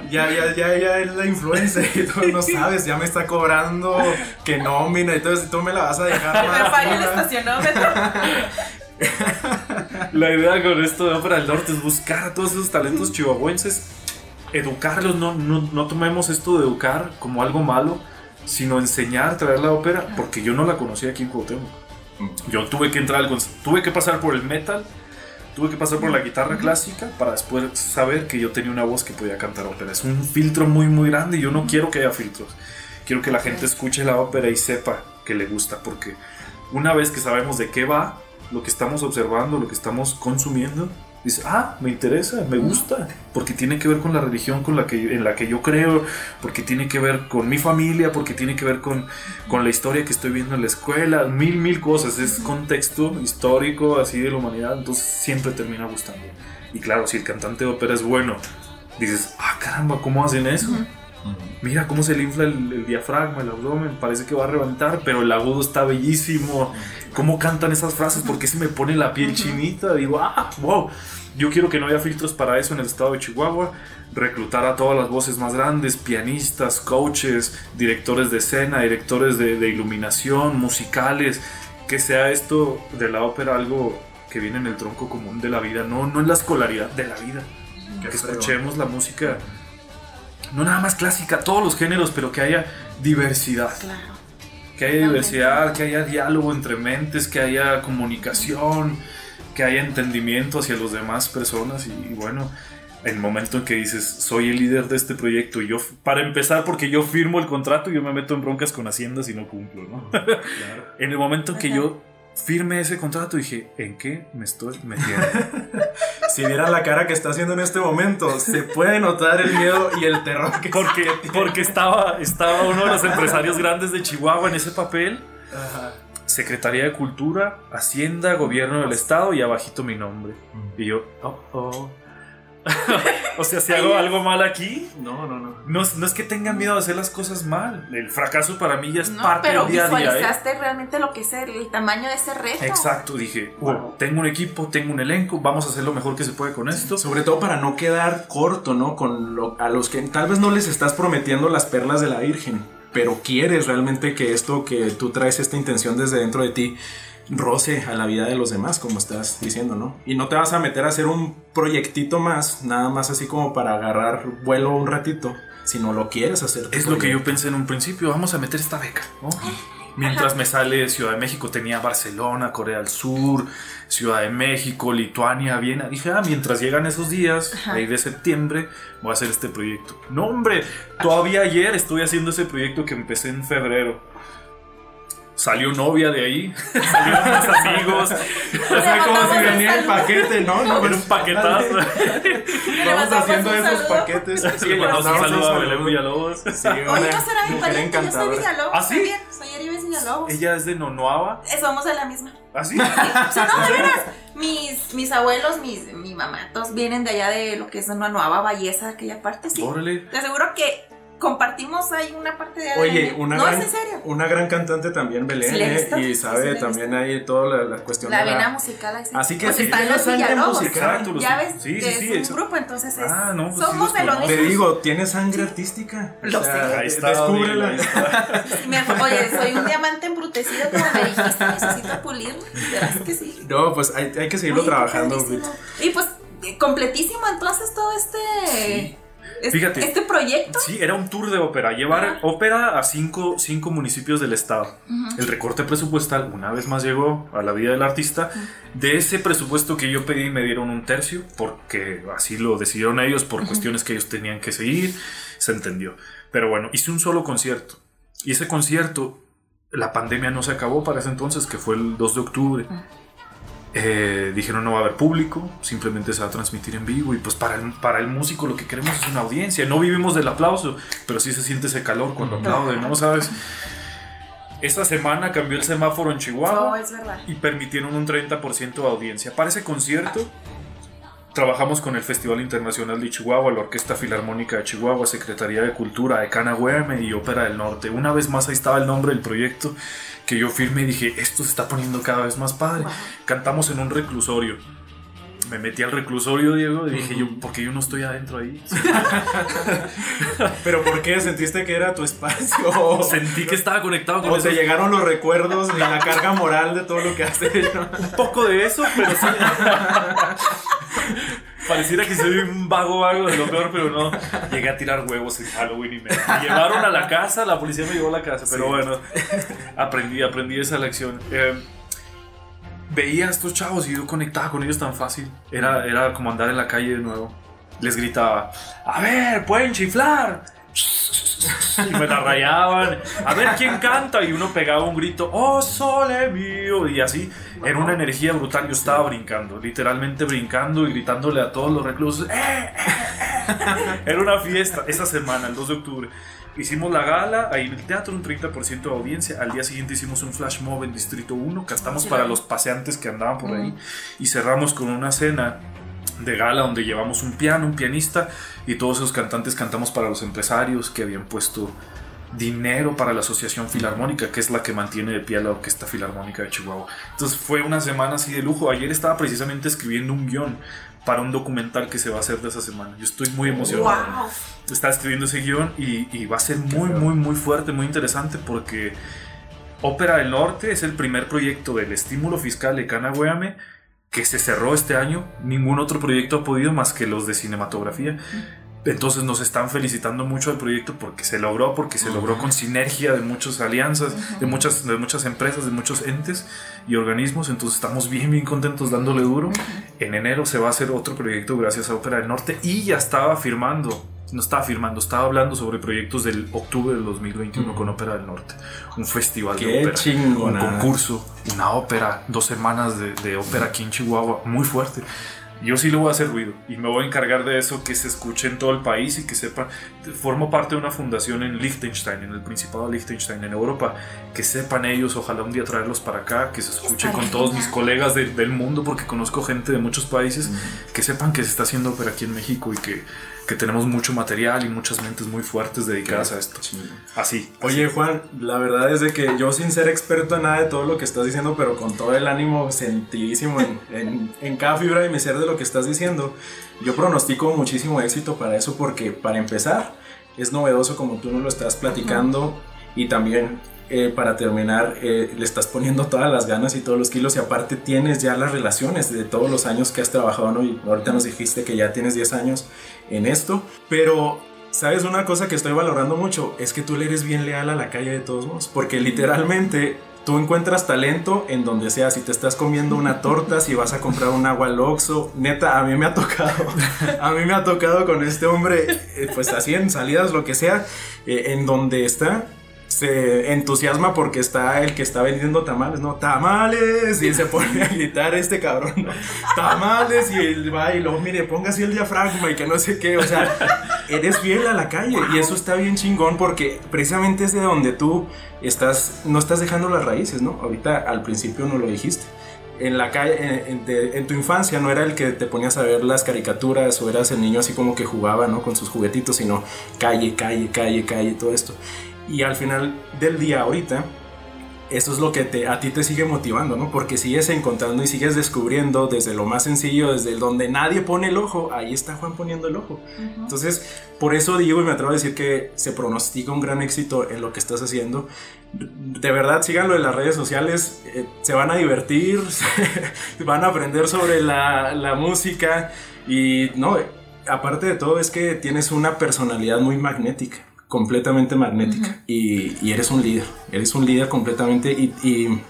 Ya, ya, ya, ya es la influencia y tú no sabes. Ya me está cobrando que nómina y todo eso. Tú me la vas a dejar. Me falla el estacionómetro. La idea con esto de Ópera del Norte es buscar a todos esos talentos chihuahuenses educarlos, no, no, no, tomemos esto de educar como algo malo, sino enseñar, traer la ópera, porque yo no la conocía aquí en Cuauhtémoc. Yo tuve que entrar al tuve que pasar por el metal, tuve que pasar por la guitarra clásica para después saber que yo tenía una voz que podía cantar ópera. Es un filtro muy muy grande y yo no quiero que haya filtros. Quiero que la gente escuche la ópera y sepa que le gusta, porque una vez que sabemos de qué va, lo que estamos observando, lo que estamos consumiendo, dice, ah, me interesa, me gusta, porque tiene que ver con la religión con la que, en la que yo creo, porque tiene que ver con mi familia, porque tiene que ver con, con la historia que estoy viendo en la escuela, mil, mil cosas, es contexto histórico así de la humanidad, entonces siempre termina gustando. Y claro, si el cantante de ópera es bueno, dices, ah, caramba, ¿cómo hacen eso? Uh -huh. Mira cómo se le infla el, el, diafragma, el abdomen, parece que va a reventar, pero el agudo está bellísimo. ¿Cómo cantan esas frases? ¿Por qué se me pone la piel chinita? Digo, ah, wow. Yo quiero que no haya filtros para eso en el estado de Chihuahua. Reclutar a todas las voces más grandes, pianistas, coaches, directores de escena, directores de, de iluminación, musicales. Que sea esto de la ópera algo que viene en el tronco común de la vida, no, no en la escolaridad de la vida. Qué que escuchemos la música, no nada más clásica, todos los géneros, pero que haya diversidad. Claro. Que haya diversidad, que haya diálogo entre mentes, que haya comunicación, que haya entendimiento hacia las demás personas. Y, y bueno, el momento en que dices, soy el líder de este proyecto, y yo, para empezar, porque yo firmo el contrato y yo me meto en broncas con Hacienda si no cumplo, ¿no? Claro. En el momento en que Ajá. yo firme ese contrato, dije, ¿en qué me estoy metiendo? Si vieran la cara que está haciendo en este momento, se puede notar el miedo y el terror que Porque, porque estaba, estaba uno de los empresarios grandes de Chihuahua en ese papel. Ajá. Secretaría de Cultura, Hacienda, Gobierno del Estado y abajito mi nombre. Y yo, oh, oh. o sea, si hago algo mal aquí, No, no, no. no, es- no es que tengan miedo de hacer las cosas mal. El fracaso para mí ya es No, parte pero del día a día. ¿eh? visualizaste realmente lo que es el, el tamaño de ese reto. Exacto, dije, Wow. "Oh, tengo un equipo, tengo un elenco, vamos a hacer lo mejor que se puede con esto. Sobre todo para no quedar corto, ¿no? Con lo- a los que tal vez no les estás prometiendo las perlas de la Virgen, pero quieres realmente que esto que tú traes esta intención desde dentro de ti roce a la vida de los demás, como estás diciendo, ¿no? Y no te vas a meter a hacer un proyectito más, nada más así como para agarrar vuelo un ratito, sino lo quieres hacer. Es lo que yo pensé en un principio, vamos a meter esta beca, ¿no? Mientras me sale Ciudad de México, tenía Barcelona, Corea del Sur, Ciudad de México, Lituania, Viena. Dije, ah, mientras llegan esos días, Ajá. ahí de septiembre, voy a hacer este proyecto. No, hombre, todavía ayer estuve haciendo ese proyecto que empecé en febrero. Salió novia de ahí, salieron mis amigos, O sea, como si venía el paquete, ¿no? no era un paquetazo. Vamos haciendo esos saludo. paquetes. Sí, le mandamos un saludo a Belén. Villalobos. Sí, Oye, no será mi pariente, yo soy. Villalobos ¿Ah, sí? también. Soy Eribes Villalobos. Ella es de Nonoaba. Somos de la misma. ¿Así? Sí, no, de veras. Mis, mis abuelos, mis, mi mamá, todos vienen de allá de lo que es Nueva Belleza, aquella parte, sí. Órale. Te aseguro que compartimos ahí una parte de Oye, ADN. una, No, gran, es en serio. una gran cantante también, Belén, Sí, ¿eh? y sabe sí, también ahí toda la, la cuestión La de vena la... musical ahí sí. Así que Pues sí están tiene los sangre musical. Los- Ya ves sí, sí, que sí, es un grupo, entonces es, Ah, no, pues somos conozco. Te digo, tiene sangre artística. Lo sé. Ahí está, Descúbrela. Ahí está. Me- Oye, soy un diamante embrutecido, como me dijiste, necesito pulir. Verás que sí. No, pues hay, hay que seguirlo Oye, trabajando. Y pues, completísimo entonces todo este. Fíjate. Este proyecto. Sí, era un tour de ópera. Llevar Ajá. ópera a cinco, cinco municipios del estado. El recorte presupuestal una vez más llegó a la vida del artista. De ese presupuesto que yo pedí me dieron un tercio porque así lo decidieron ellos por cuestiones que ellos tenían que seguir. Se entendió. Pero bueno, hice un solo concierto. Y ese concierto, la pandemia no se acabó para ese entonces, que fue el 2 de octubre. Eh, dijeron no va a haber público, simplemente se va a transmitir en vivo y pues para el, para el músico lo que queremos es una audiencia, no vivimos del aplauso, pero sí se siente ese calor cuando aplauden, ¿no? ¿Sabes? Esta semana cambió el semáforo en No, Chihuahua es verdad. y permitieron un 30% de audiencia. Para ese concierto trabajamos con el Festival Internacional de Chihuahua, la Orquesta Filarmónica de Chihuahua, Secretaría de Cultura, Ecana Güeme y Ópera del Norte. Una vez más ahí estaba el nombre del proyecto que yo firmé y dije, esto se está poniendo cada vez más padre. Wow. Cantamos en un reclusorio. Me metí al reclusorio, Diego, y dije yo, ¿por qué yo no estoy adentro ahí? Pero ¿por qué? ¿Sentiste que era tu espacio? Sentí que estaba conectado con O eso. te llegaron los recuerdos y la carga moral de todo lo que has hecho. Un poco de eso, pero sí. Pareciera que soy un vago vago de lo peor, pero no. Llegué a tirar huevos en Halloween y me, me llevaron a la casa, la policía me llevó a la casa, pero Sí. bueno, aprendí, aprendí esa lección. Eh, veía a estos chavos y yo conectaba con ellos tan fácil. Era, era como andar en la calle de nuevo. Les gritaba, a ver, pueden chiflar. Y me la rayaban. A ver quién canta. Y uno pegaba un grito, oh, sole mío. Y así. Era una energía brutal. Yo estaba brincando, literalmente brincando y gritándole a todos los reclusos. "Eh, eh, eh". Era una fiesta esa semana, el 2 de octubre. Hicimos la gala, ahí en el teatro, un 30% de audiencia. Al día siguiente hicimos un flash mob en Distrito 1, cantamos para los paseantes que andaban por ahí. Y cerramos con una cena de gala donde llevamos un piano, un pianista y todos esos cantantes cantamos para los empresarios que habían puesto dinero para la Asociación Filarmónica, que es la que mantiene de pie a la Orquesta Filarmónica de Chihuahua. Entonces fue una semana así de lujo. Ayer estaba precisamente escribiendo un guion para un documental que se va a hacer de esa semana. Yo estoy muy emocionado. Wow. Estaba escribiendo ese guion y, y va a ser muy, muy, muy fuerte, muy interesante porque Ópera del Norte es el primer proyecto del estímulo fiscal de Canagueame que se cerró este año. Ningún otro proyecto ha podido más que los de cinematografía. Entonces nos están felicitando mucho al proyecto porque se logró, porque se logró con sinergia de muchas alianzas, de muchas, de muchas empresas, de muchos entes y organismos. Entonces estamos bien, bien contentos dándole duro. En enero se va a hacer otro proyecto gracias a Ópera del Norte y ya estaba firmando, no estaba firmando, estaba hablando sobre proyectos del octubre del 2021 con Ópera del Norte. Un festival de Qué ópera, un chingona. concurso, una ópera, dos semanas de, de ópera aquí en Chihuahua, muy fuerte. Yo sí le voy a hacer ruido y me voy a encargar de eso, que se escuche en todo el país y que sepan. Formo parte de una fundación en Liechtenstein, en el Principado de Liechtenstein, en Europa. Que sepan ellos, ojalá un día traerlos para acá, que se escuche con todos mis colegas de- del mundo, porque conozco gente de muchos países. Que sepan que se está haciendo ópera aquí en México y que, que tenemos mucho material y muchas mentes muy fuertes dedicadas a esto. Así. Oye Juan, la verdad es de que yo sin ser experto en nada de todo lo que estás diciendo, pero con todo el ánimo sentidísimo en, en- en cada fibra de mi ser de lo que estás diciendo, yo pronostico muchísimo éxito para eso porque para empezar es novedoso como tú nos lo estás platicando y también eh, para terminar eh, le estás poniendo todas las ganas y todos los kilos y aparte tienes ya las relaciones de todos los años que has trabajado, ¿no? Y ahorita nos dijiste que ya tienes 10 años en esto, pero ¿Sabes una cosa que estoy valorando mucho? Es que tú le eres bien leal a la calle de todos modos. Porque literalmente tú encuentras talento en donde sea. Si te estás comiendo una torta, si vas a comprar un agua al Oxxo. Neta, a mí me ha tocado. A mí me ha tocado con este hombre, eh, pues así en salidas, lo que sea, en donde está. Se entusiasma porque está el que está vendiendo tamales, ¿no? ¡Tamales! Y se pone a gritar este cabrón, ¿no? ¡Tamales! Y él va y mire, ponga el diafragma y que no sé qué. O sea, eres fiel a la calle y eso está bien chingón porque precisamente es de donde tú estás, no estás dejando las raíces, ¿no? Ahorita al principio no lo dijiste. En la calle, en, en tu infancia no era el que te ponías a ver las caricaturas o eras el niño así como que jugaba, ¿no? Con sus juguetitos, sino calle, calle, calle, calle, todo esto. Y al final del día ahorita, eso es lo que te, a ti te sigue motivando, ¿no? Porque sigues encontrando y sigues descubriendo desde lo más sencillo, desde donde nadie pone el ojo, ahí está Juan poniendo el ojo. Entonces, por eso digo y me atrevo a decir que se pronostica un gran éxito en lo que estás haciendo. De verdad, síganlo en las redes sociales, eh, se van a divertir, van a aprender sobre la, la música y no, aparte de todo es que tienes una personalidad muy magnética, completamente magnética y, y eres un líder, eres un líder completamente y, y,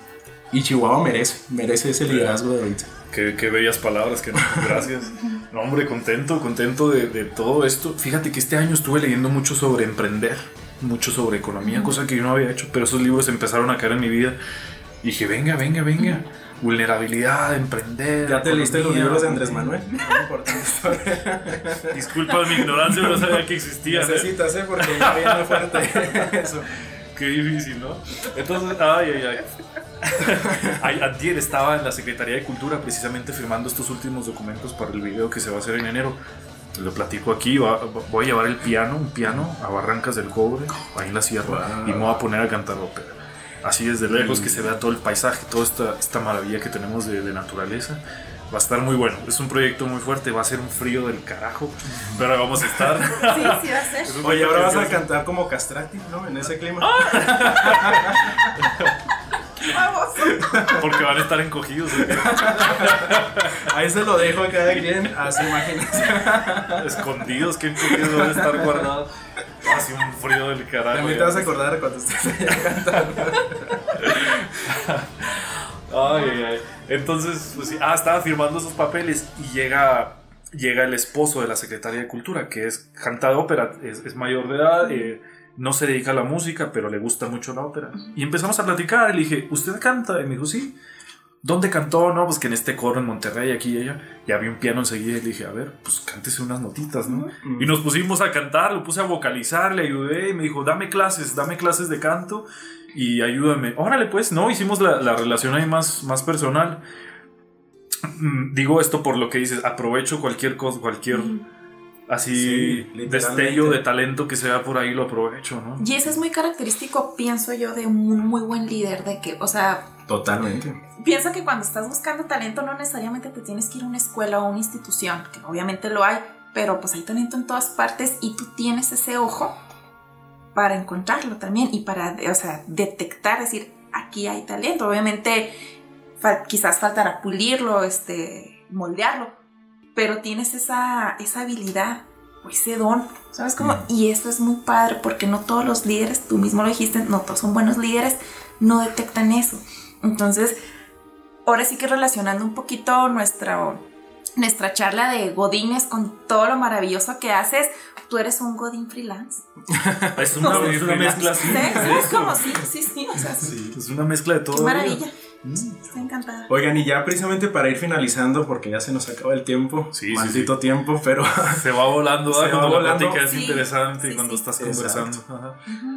y Chihuahua merece, merece ese liderazgo de ahorita. Qué, qué bellas palabras, que gracias. No, hombre, contento, contento de, de todo esto. Fíjate que este año estuve leyendo mucho sobre emprender, mucho sobre economía, cosa que yo no había hecho, pero esos libros empezaron a caer en mi vida. Y dije, venga, venga, venga. Vulnerabilidad, emprender. ¿Ya te leíste los libros de Andrés Manuel? Disculpa mi ignorancia, no sabía que existía. Necesitas, ¿eh? Porque ya viene fuerte eso. Qué difícil, ¿no? Entonces, ay, ay, ay. Ay, Antier estaba en la Secretaría de Cultura precisamente firmando estos últimos documentos para el video que se va a hacer en enero. Lo platico aquí, va- voy a llevar el piano, un piano, a Barrancas del Cobre, ahí en la sierra, Wow. y me voy a poner a cantar ópera. Así desde lejos, que se vea todo el paisaje, toda esta, esta maravilla que tenemos de, de naturaleza. Va a estar muy bueno. Es un proyecto muy fuerte, va a ser un frío del carajo, pero vamos a estar. Sí, sí va a ser. Oye, ahora vas a cantar como castrati, ¿no? En ese clima. Vamos. Porque van a estar encogidos. ¿eh? Ahí se lo dejo a cada quien a su imaginación. escondidos, que encogidos van a estar guardados. Hace un frío del carajo. También te vas a acordar cuando estés allá cantando. Ay, ay, ay. Entonces, pues sí. Ah, estaba firmando esos papeles y llega, llega el esposo de la secretaria de Cultura, que es canta de ópera, es, es mayor de edad, eh, no se dedica a la música, pero le gusta mucho la ópera. Y empezamos a platicar. Y le dije, ¿usted canta? Y me dijo, sí. ¿Dónde cantó? No, pues que en este coro en Monterrey, aquí y allá. Y había un piano enseguida y le dije, a ver, pues cántese unas notitas, ¿no? Y nos pusimos a cantar, lo puse a vocalizar, le ayudé y me dijo, dame clases, dame clases de canto y ayúdame. Órale, pues, no, hicimos la, la relación ahí más, más personal. Mm, Digo esto por lo que dices, aprovecho cualquier cosa, cualquier así Sí, destello de talento que sea por ahí, lo aprovecho, ¿no? Y eso es muy característico, pienso yo, de un muy buen líder, de que, o sea, Totalmente. piensa que cuando estás buscando talento no necesariamente te tienes que ir a una escuela o una institución, que obviamente lo hay, pero pues hay talento en todas partes y tú tienes ese ojo para encontrarlo también y para, o sea, detectar, decir, aquí hay talento. Obviamente quizás faltará pulirlo, este, moldearlo, pero tienes esa, esa habilidad o ese don, ¿sabes cómo? Y eso es muy padre porque no todos los líderes, tú mismo lo dijiste, no todos son buenos líderes, no detectan eso. Entonces, ahora sí que relacionando un poquito nuestra, nuestra charla de Godines con todo lo maravilloso que haces, tú eres un Godín freelance. es una, mezcla así. Es como sí, sí, sí, Es una mezcla de todo. Qué maravilla. Estoy encantada. Oigan, y ya precisamente para ir finalizando, porque ya se nos acaba el tiempo, sí, maldito tiempo, pero... Se va volando, se va volando. La es interesante y cuando estás conversando.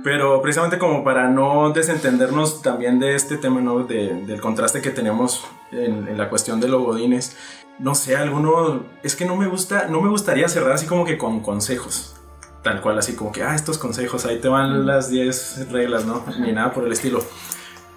Pero precisamente como para no desentendernos también de este tema, ¿no? del contraste que tenemos en, en la cuestión de los godines, no sé, alguno... Es que no me gusta, no me gustaría cerrar así como que con consejos tal cual, así como que, ah, estos consejos, ahí te van las 10 reglas, ¿no? Ni nada por el estilo.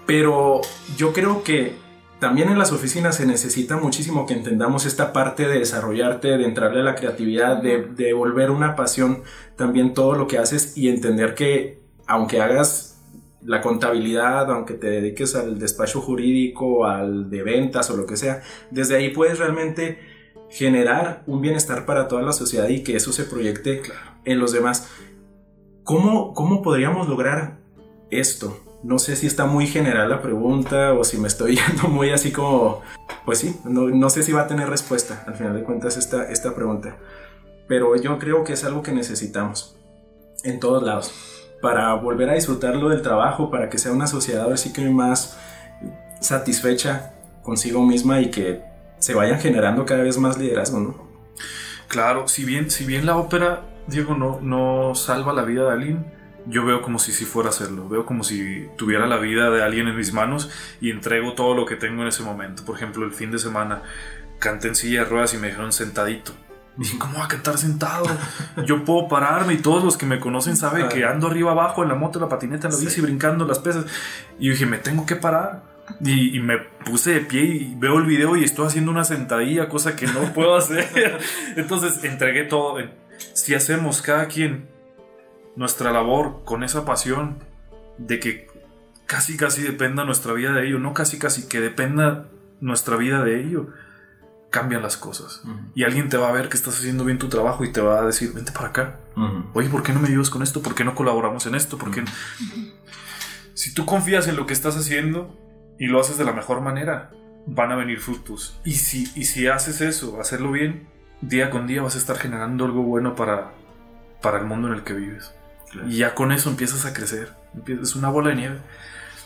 Pero yo creo que también en las oficinas se necesita muchísimo que entendamos esta parte de desarrollarte, de entrarle a la creatividad, de, volver una pasión también todo lo que haces y entender que aunque hagas la contabilidad, aunque te dediques al despacho jurídico, al de ventas o lo que sea, desde ahí puedes realmente generar un bienestar para toda la sociedad y que eso se proyecte en los demás. ¿Cómo, cómo podríamos lograr esto? No sé si está muy general la pregunta o si me estoy yendo muy así como... Pues sí, no, sé si va a tener respuesta al final de cuentas esta, esta pregunta. Pero yo creo que es algo que necesitamos en todos lados para volver a disfrutarlo del trabajo, para que sea una sociedad así que más satisfecha consigo misma y que se vayan generando cada vez más liderazgo, ¿no? Claro, si bien, si bien la ópera, Diego, no, no salva la vida de alguien, yo veo como si si fuera a hacerlo. Veo como si tuviera la vida de alguien en mis manos y entrego todo lo que tengo en ese momento. Por ejemplo, el fin de semana canté en silla de ruedas y me dijeron sentadito. Y dije, ¿cómo va a cantar sentado? Yo puedo pararme y todos los que me conocen saben que ando arriba abajo en la moto, la patineta, en la bici, brincando las pesas. Y dije, me tengo que parar. Y, y, me puse de pie y veo el video y estoy haciendo una sentadilla, cosa que no puedo hacer. Entonces entregué todo. Si hacemos cada quien nuestra labor con esa pasión de que casi casi dependa nuestra vida de ello, no casi casi que dependa nuestra vida de ello, cambian las cosas. Y alguien te va a ver que estás haciendo bien tu trabajo y te va a decir, vente para acá. Oye, ¿por qué no me ayudas con esto? ¿Por qué no colaboramos en esto? ¿Por Si tú confías en lo que estás haciendo y lo haces de la mejor manera, van a venir frutos. Y si, y si haces eso, hacerlo bien, día con día vas a estar generando algo bueno para, para el mundo en el que vives. Y ya con eso empiezas a crecer. Es una bola de nieve.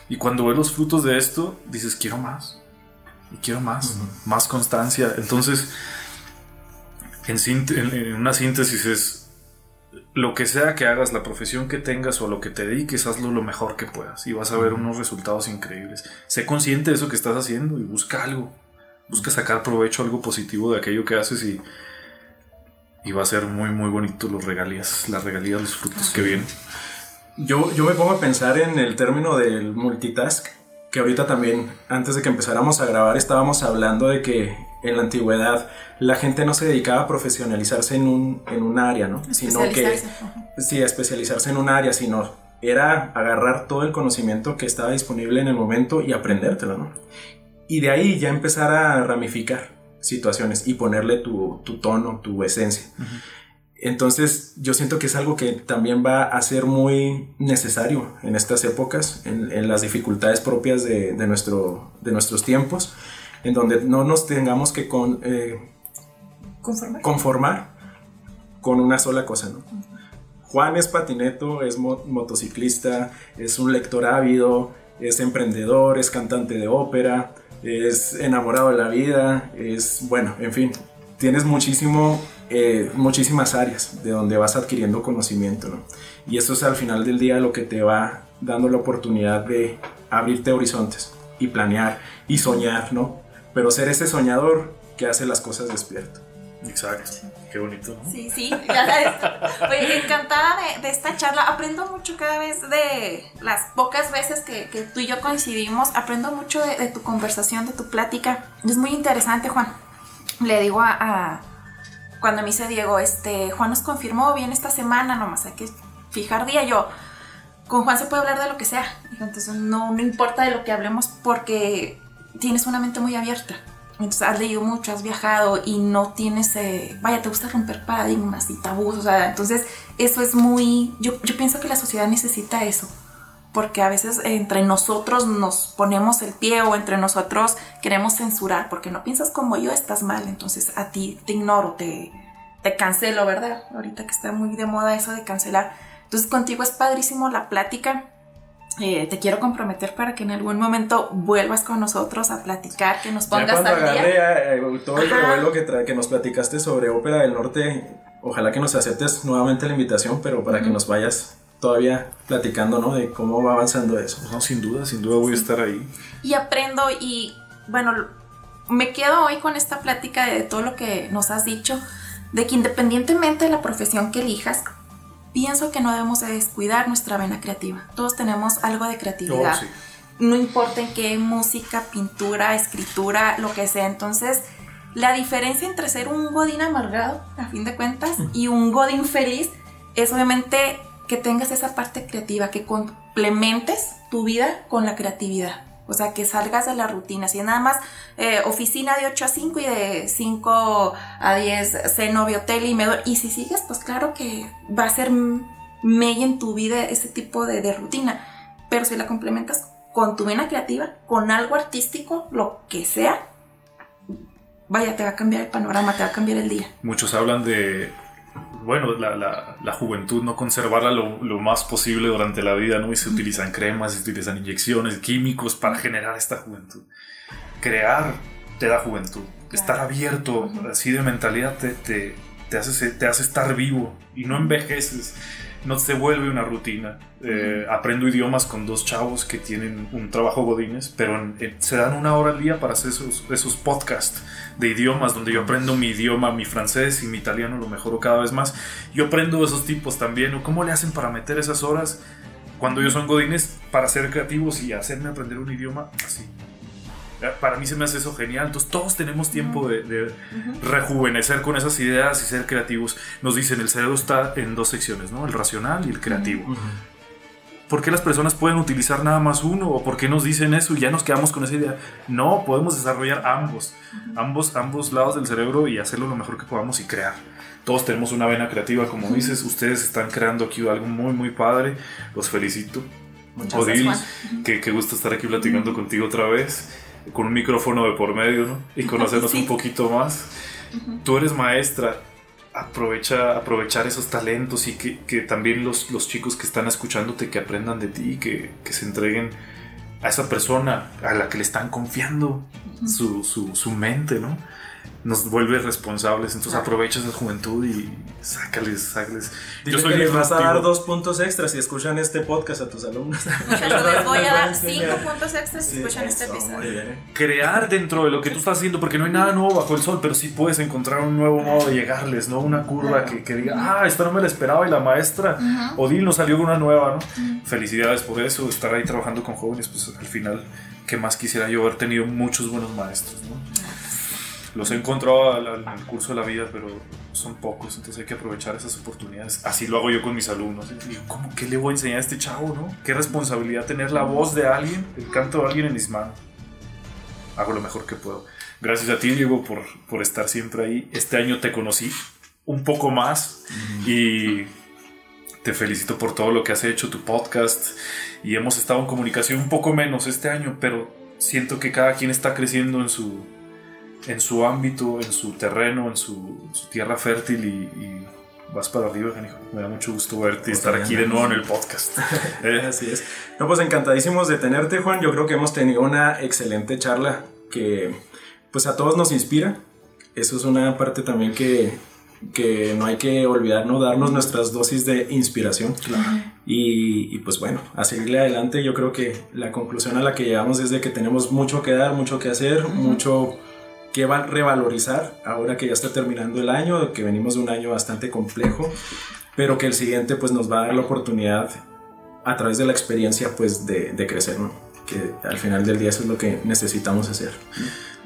Y cuando ves los frutos de esto, dices, quiero más. Y quiero más. Más constancia. Entonces, en, una síntesis es, lo que sea que hagas, la profesión que tengas o lo que te dediques, hazlo lo mejor que puedas. Y vas a ver unos resultados increíbles. Sé consciente de eso que estás haciendo y busca algo. Busca sacar provecho, algo positivo de aquello que haces y y va a ser muy muy bonito los regalías, las regalías, los frutos que vienen. Yo, yo me pongo a pensar en el término del multitask, que ahorita también, antes de que empezáramos a grabar, estábamos hablando de que en la antigüedad la gente no se dedicaba a profesionalizarse en un, en un área, ¿no? Sino que, sí, a especializarse en un área, sino era agarrar todo el conocimiento que estaba disponible en el momento y aprendértelo, ¿no? Y de ahí ya empezar a ramificar situaciones y ponerle tu, tono, tu esencia. Entonces yo siento que es algo que también va a ser muy necesario en estas épocas, en, las dificultades propias de, nuestro, de nuestros tiempos, en donde no nos tengamos que con, eh, conformar. con una sola cosa. ¿no? Juan es patineto, es motociclista, es un lector ávido, es emprendedor, es cantante de ópera, es enamorado de la vida, es, bueno, en fin, tienes muchísimo, eh, muchísimas áreas de donde vas adquiriendo conocimiento, ¿no? Y eso es al final del día lo que te va dando la oportunidad de abrirte horizontes y planear y soñar, ¿no? Pero ser ese soñador que hace las cosas despierto. Exacto. Qué bonito, ¿no? Sí, sí. Oye, encantada de, esta charla. Aprendo mucho cada vez de las pocas veces que, tú y yo coincidimos. Aprendo mucho de, tu conversación, de tu plática. Es muy interesante, Juan. Le digo a, cuando me dice Diego, este, Juan nos confirmó bien esta semana, nomás hay que fijar día. Yo, con Juan se puede hablar de lo que sea. Entonces no importa de lo que hablemos porque tienes una mente muy abierta. Entonces has leído mucho, has viajado y no tienes, eh, vaya, te gusta romper paradigmas y tabús. O sea, entonces eso es muy, yo, yo pienso que la sociedad necesita eso. Porque a veces entre nosotros nos ponemos el pie o entre nosotros queremos censurar. Porque no piensas como yo, estás mal. Entonces a ti te ignoro, te, te cancelo, ¿verdad? Ahorita que está muy de moda eso de cancelar. Entonces contigo es padrísimo la plática eh, te quiero comprometer para que en algún momento vuelvas con nosotros a platicar, que nos pongas ya cuando al agarre día. eh, todo el revuelo que, que nos platicaste sobre Ópera del Norte, ojalá que nos aceptes nuevamente la invitación, pero para que nos vayas todavía platicando, ¿no? De cómo va avanzando eso. No, sin duda, sin duda voy a estar ahí. Y aprendo y bueno, me quedo hoy con esta plática de todo lo que nos has dicho, de que independientemente de la profesión que elijas, pienso que no debemos de descuidar nuestra vena creativa. Todos tenemos algo de creatividad. Oh, sí. no importa en qué música, pintura, escritura, lo que sea. Entonces, la diferencia entre ser un godín amargado, a fin de cuentas, y un godín feliz es obviamente que tengas esa parte creativa, que complementes tu vida con la creatividad. O sea, que salgas de la rutina. Si es nada más eh, oficina de 8 a 5 y de 5 a 10 ceno, veo tele y me. Y si sigues, pues claro que va a ser mella en tu vida ese tipo de rutina. Pero si la complementas con tu vena creativa, con algo artístico, lo que sea, vaya, te va a cambiar el panorama, te va a cambiar el día. Muchos hablan de, bueno, la, la- la juventud, no conservarla lo, lo más posible durante la vida, ¿no? Y se utilizan cremas, se utilizan inyecciones, químicos para generar esta juventud. Crear te da juventud. Estar abierto, así de mentalidad, te, te, te hace, te hace estar vivo y no envejeces. No se vuelve una rutina. Eh, aprendo idiomas con dos chavos que tienen un trabajo godines, pero en- en- se dan una hora al día para hacer esos, esos podcasts de idiomas donde yo aprendo mi idioma, mi francés y mi italiano lo mejoro cada vez más. Yo aprendo de esos tipos también. ¿o ¿Cómo le hacen para meter esas horas cuando ellos son godines para ser creativos y hacerme aprender un idioma así? Eh, Para mí se me hace eso genial. Entonces todos tenemos tiempo de, de rejuvenecer con esas ideas y ser creativos. Nos dicen, el cerebro está en dos secciones, ¿no? El racional y el creativo. ¿Por qué las personas pueden utilizar nada más uno? ¿O por qué nos dicen eso y ya nos quedamos con esa idea? No, podemos desarrollar ambos, ambos, ambos lados del cerebro y hacerlo lo mejor que podamos y crear. Todos tenemos una vena creativa, como dices, ustedes están creando aquí algo muy, muy padre. Los felicito. Muchas Odil, gracias, qué, qué gusto estar aquí platicando contigo otra vez, con un micrófono de por medio, ¿no? Y conocernos Sí. un poquito más. Tú eres maestra, aprovecha aprovechar esos talentos y que, que también los, los chicos que están escuchándote que aprendan de ti, que, que se entreguen a esa persona a la que le están confiando su, su, su mente, ¿no? Nos vuelve responsables, entonces Claro. aprovecha esa juventud y sácales, sácales. Dile que les vas a dar dos puntos extras si escuchan este podcast a tus alumnos. Muchachos, les voy a dar cinco puntos extras si Sí, escuchan este episodio. crear dentro de lo que tú estás haciendo, porque no hay nada nuevo bajo el sol, pero sí puedes encontrar un nuevo modo de llegarles, ¿no? Una curva que, que diga, ah, esta no me la esperaba y la maestra Ujú. Odil nos salió con una nueva, ¿no? Felicidades por eso, estar ahí trabajando con jóvenes, pues al final, ¿qué más quisiera yo haber tenido muchos buenos maestros, ¿no? Los he encontrado al, al- al curso de la vida, pero son pocos, entonces hay que aprovechar esas oportunidades. Así lo hago yo con mis alumnos. Digo, ¿cómo qué le voy a enseñar a este chavo, no? Qué responsabilidad tener la voz de alguien, el canto de alguien en mis manos. Hago lo mejor que puedo. Gracias a ti, Diego, por, por estar siempre ahí. Este año te conocí un poco más y te felicito por todo lo que has hecho, tu podcast. Y hemos estado en comunicación un poco menos este año, pero siento que cada quien está creciendo en su, en su ámbito, en su terreno, en su, en su tierra fértil y, y vas para arriba. Me da mucho gusto verte y Pues estar aquí de nuevo en el podcast. Eh, Así es. No, pues encantadísimos de tenerte, Juan. Yo creo que hemos tenido una excelente charla que pues a todos nos inspira. Eso es una parte también que, que no hay que olvidar, ¿no? Darnos nuestras dosis de inspiración. Y, y, pues bueno, a seguirle adelante. Yo creo que la conclusión a la que llegamos es de que tenemos mucho que dar, mucho que hacer, mucho que va a revalorizar ahora que ya está terminando el año, que venimos de un año bastante complejo, pero que el siguiente pues nos va a dar la oportunidad a través de la experiencia pues de, crecer, ¿no? Que al final del día eso es lo que necesitamos hacer.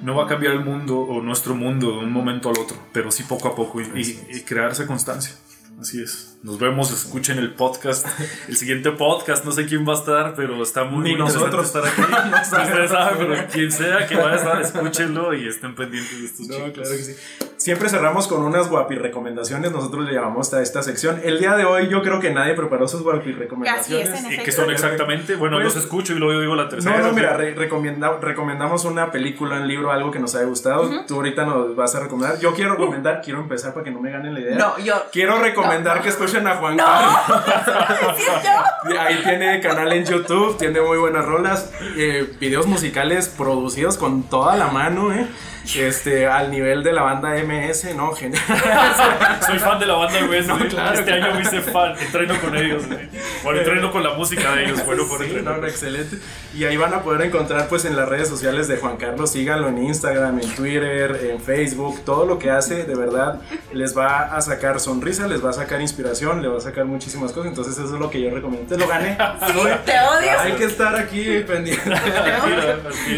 no va a cambiar el mundo o nuestro mundo de un momento al otro, pero sí poco a poco y, y- crear constancia. Así es. Nos vemos, escuchen el podcast. El siguiente podcast, no sé quién va a estar, pero está muy, Ni nosotros. estar aquí. Ustedes saben, pero quien sea que vaya a estar, escúchenlo y estén pendientes de estos No, chicos. claro que sí. Siempre cerramos con unas guapi recomendaciones, nosotros le llamamos a esta sección. El día de hoy yo creo que nadie preparó sus guapi recomendaciones. Así es, en ¿Y qué son exactamente? Bueno, Pues- los escucho y luego digo la tercera. No, no, mira, re- recomienda- recomendamos una película, un libro, algo que nos haya gustado. Tú ahorita nos vas a recomendar. Yo quiero recomendar, quiero empezar para que no me ganen la idea. No, yo. Quiero recomendar No. que escuchen a Juan No, Carlos. Ahí tiene canal en YouTube, tiene muy buenas rolas, eh, videos musicales producidos con toda la mano, ¿eh? Este, al nivel de la banda MS, ¿no? Genial. Soy fan de la banda MS. No, claro, este claro. año me hice fan. Entreno con ellos. güey. Bueno, entreno con la música de ellos. Bueno, por Sí, entrenar. no, excelente. Y ahí van a poder encontrar pues en las redes sociales de Juan Carlos, síganlo en Instagram, en Twitter, en Facebook, todo lo que hace de verdad les va a sacar sonrisa, les va a sacar inspiración, le va a sacar muchísimas cosas, entonces eso es lo que yo recomiendo. Te lo gané. Sí, te odio. Hay que estar aquí pendiente.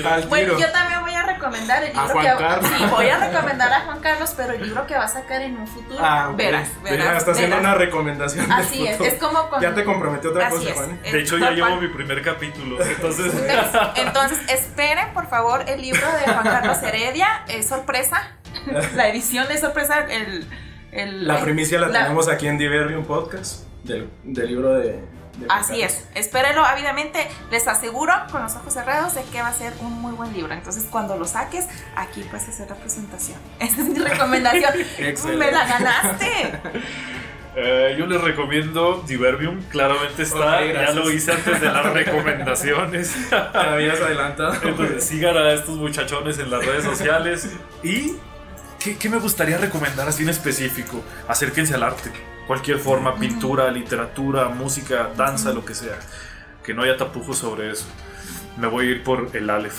Al Bueno, tiro. yo también voy a recomendar el A libro Juan que Carlos. sí, voy a recomendar a Juan Carlos, pero el libro que va a sacar en un futuro, Ah, verás, verás, está haciendo verás. una recomendación. Así es, es como con Ya te comprometió otra Así cosa, es. Juan. es De hecho, ya llevo mi primer capítulo. Entonces, Entonces, esperen por favor el libro de Juan Carlos Heredia, es sorpresa. La edición es sorpresa, el, el- La primicia la, la- tenemos aquí en Diverbium Podcast, del, del libro de... Así es, espérenlo ávidamente, les aseguro con los ojos cerrados de que va a ser un muy buen libro. Entonces, cuando lo saques, aquí puedes hacer la presentación. Esa es mi recomendación. Excelente. Me la ganaste. eh, yo les recomiendo Diverbium. Claramente está. Ya lo hice antes de las recomendaciones. Te habías adelantado. Entonces, sigan a estos muchachones en las redes sociales. Y. ¿Qué, qué me gustaría recomendar así en específico? Acérquense al arte. Cualquier forma, pintura, literatura, música, danza, lo que sea. Que no haya tapujos sobre eso. Me voy a ir por el Aleph.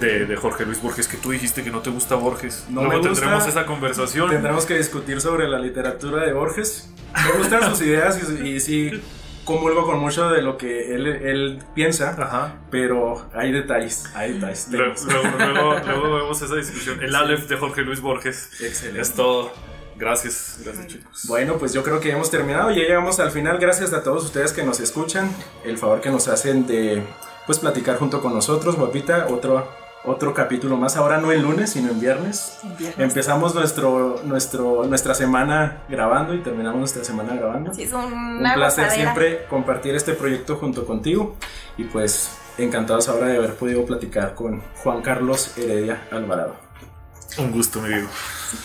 De, de Jorge Luis Borges, que tú dijiste que no te gusta Borges. No Luego me gusta. tendremos esa conversación. Tendremos que discutir sobre la literatura de Borges. Me gustan sus ideas y, y sí comulgo con mucho de lo que él, él piensa, Ajá. pero hay detalles, hay detalles. Luego, luego, vemos esa discusión. El Aleph de Jorge Luis Borges. Excelente. Es todo. Gracias, gracias chicos. Bueno, pues yo creo que hemos terminado y ya llegamos al final. Gracias a todos ustedes que nos escuchan, el favor que nos hacen de pues platicar junto con nosotros, guapita, otro otro capítulo más. Ahora no el lunes, sino en viernes. Empezamos nuestro, nuestro, nuestra semana grabando y terminamos nuestra semana grabando. Sí, es Un una placer gozadera. siempre compartir este proyecto junto contigo y pues encantados ahora de haber podido platicar con Juan Carlos Heredia Alvarado. Un gusto, mi Diego.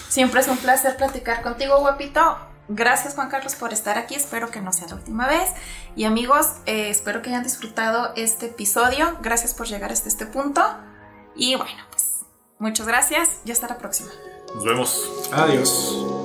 Siempre es un placer platicar contigo, guapito. Gracias Juan Carlos por estar aquí, espero que no sea la última vez. Y amigos, eh, espero que hayan disfrutado este episodio. Gracias por llegar hasta este punto. Y bueno, pues muchas gracias y hasta la próxima. Nos vemos. Adiós.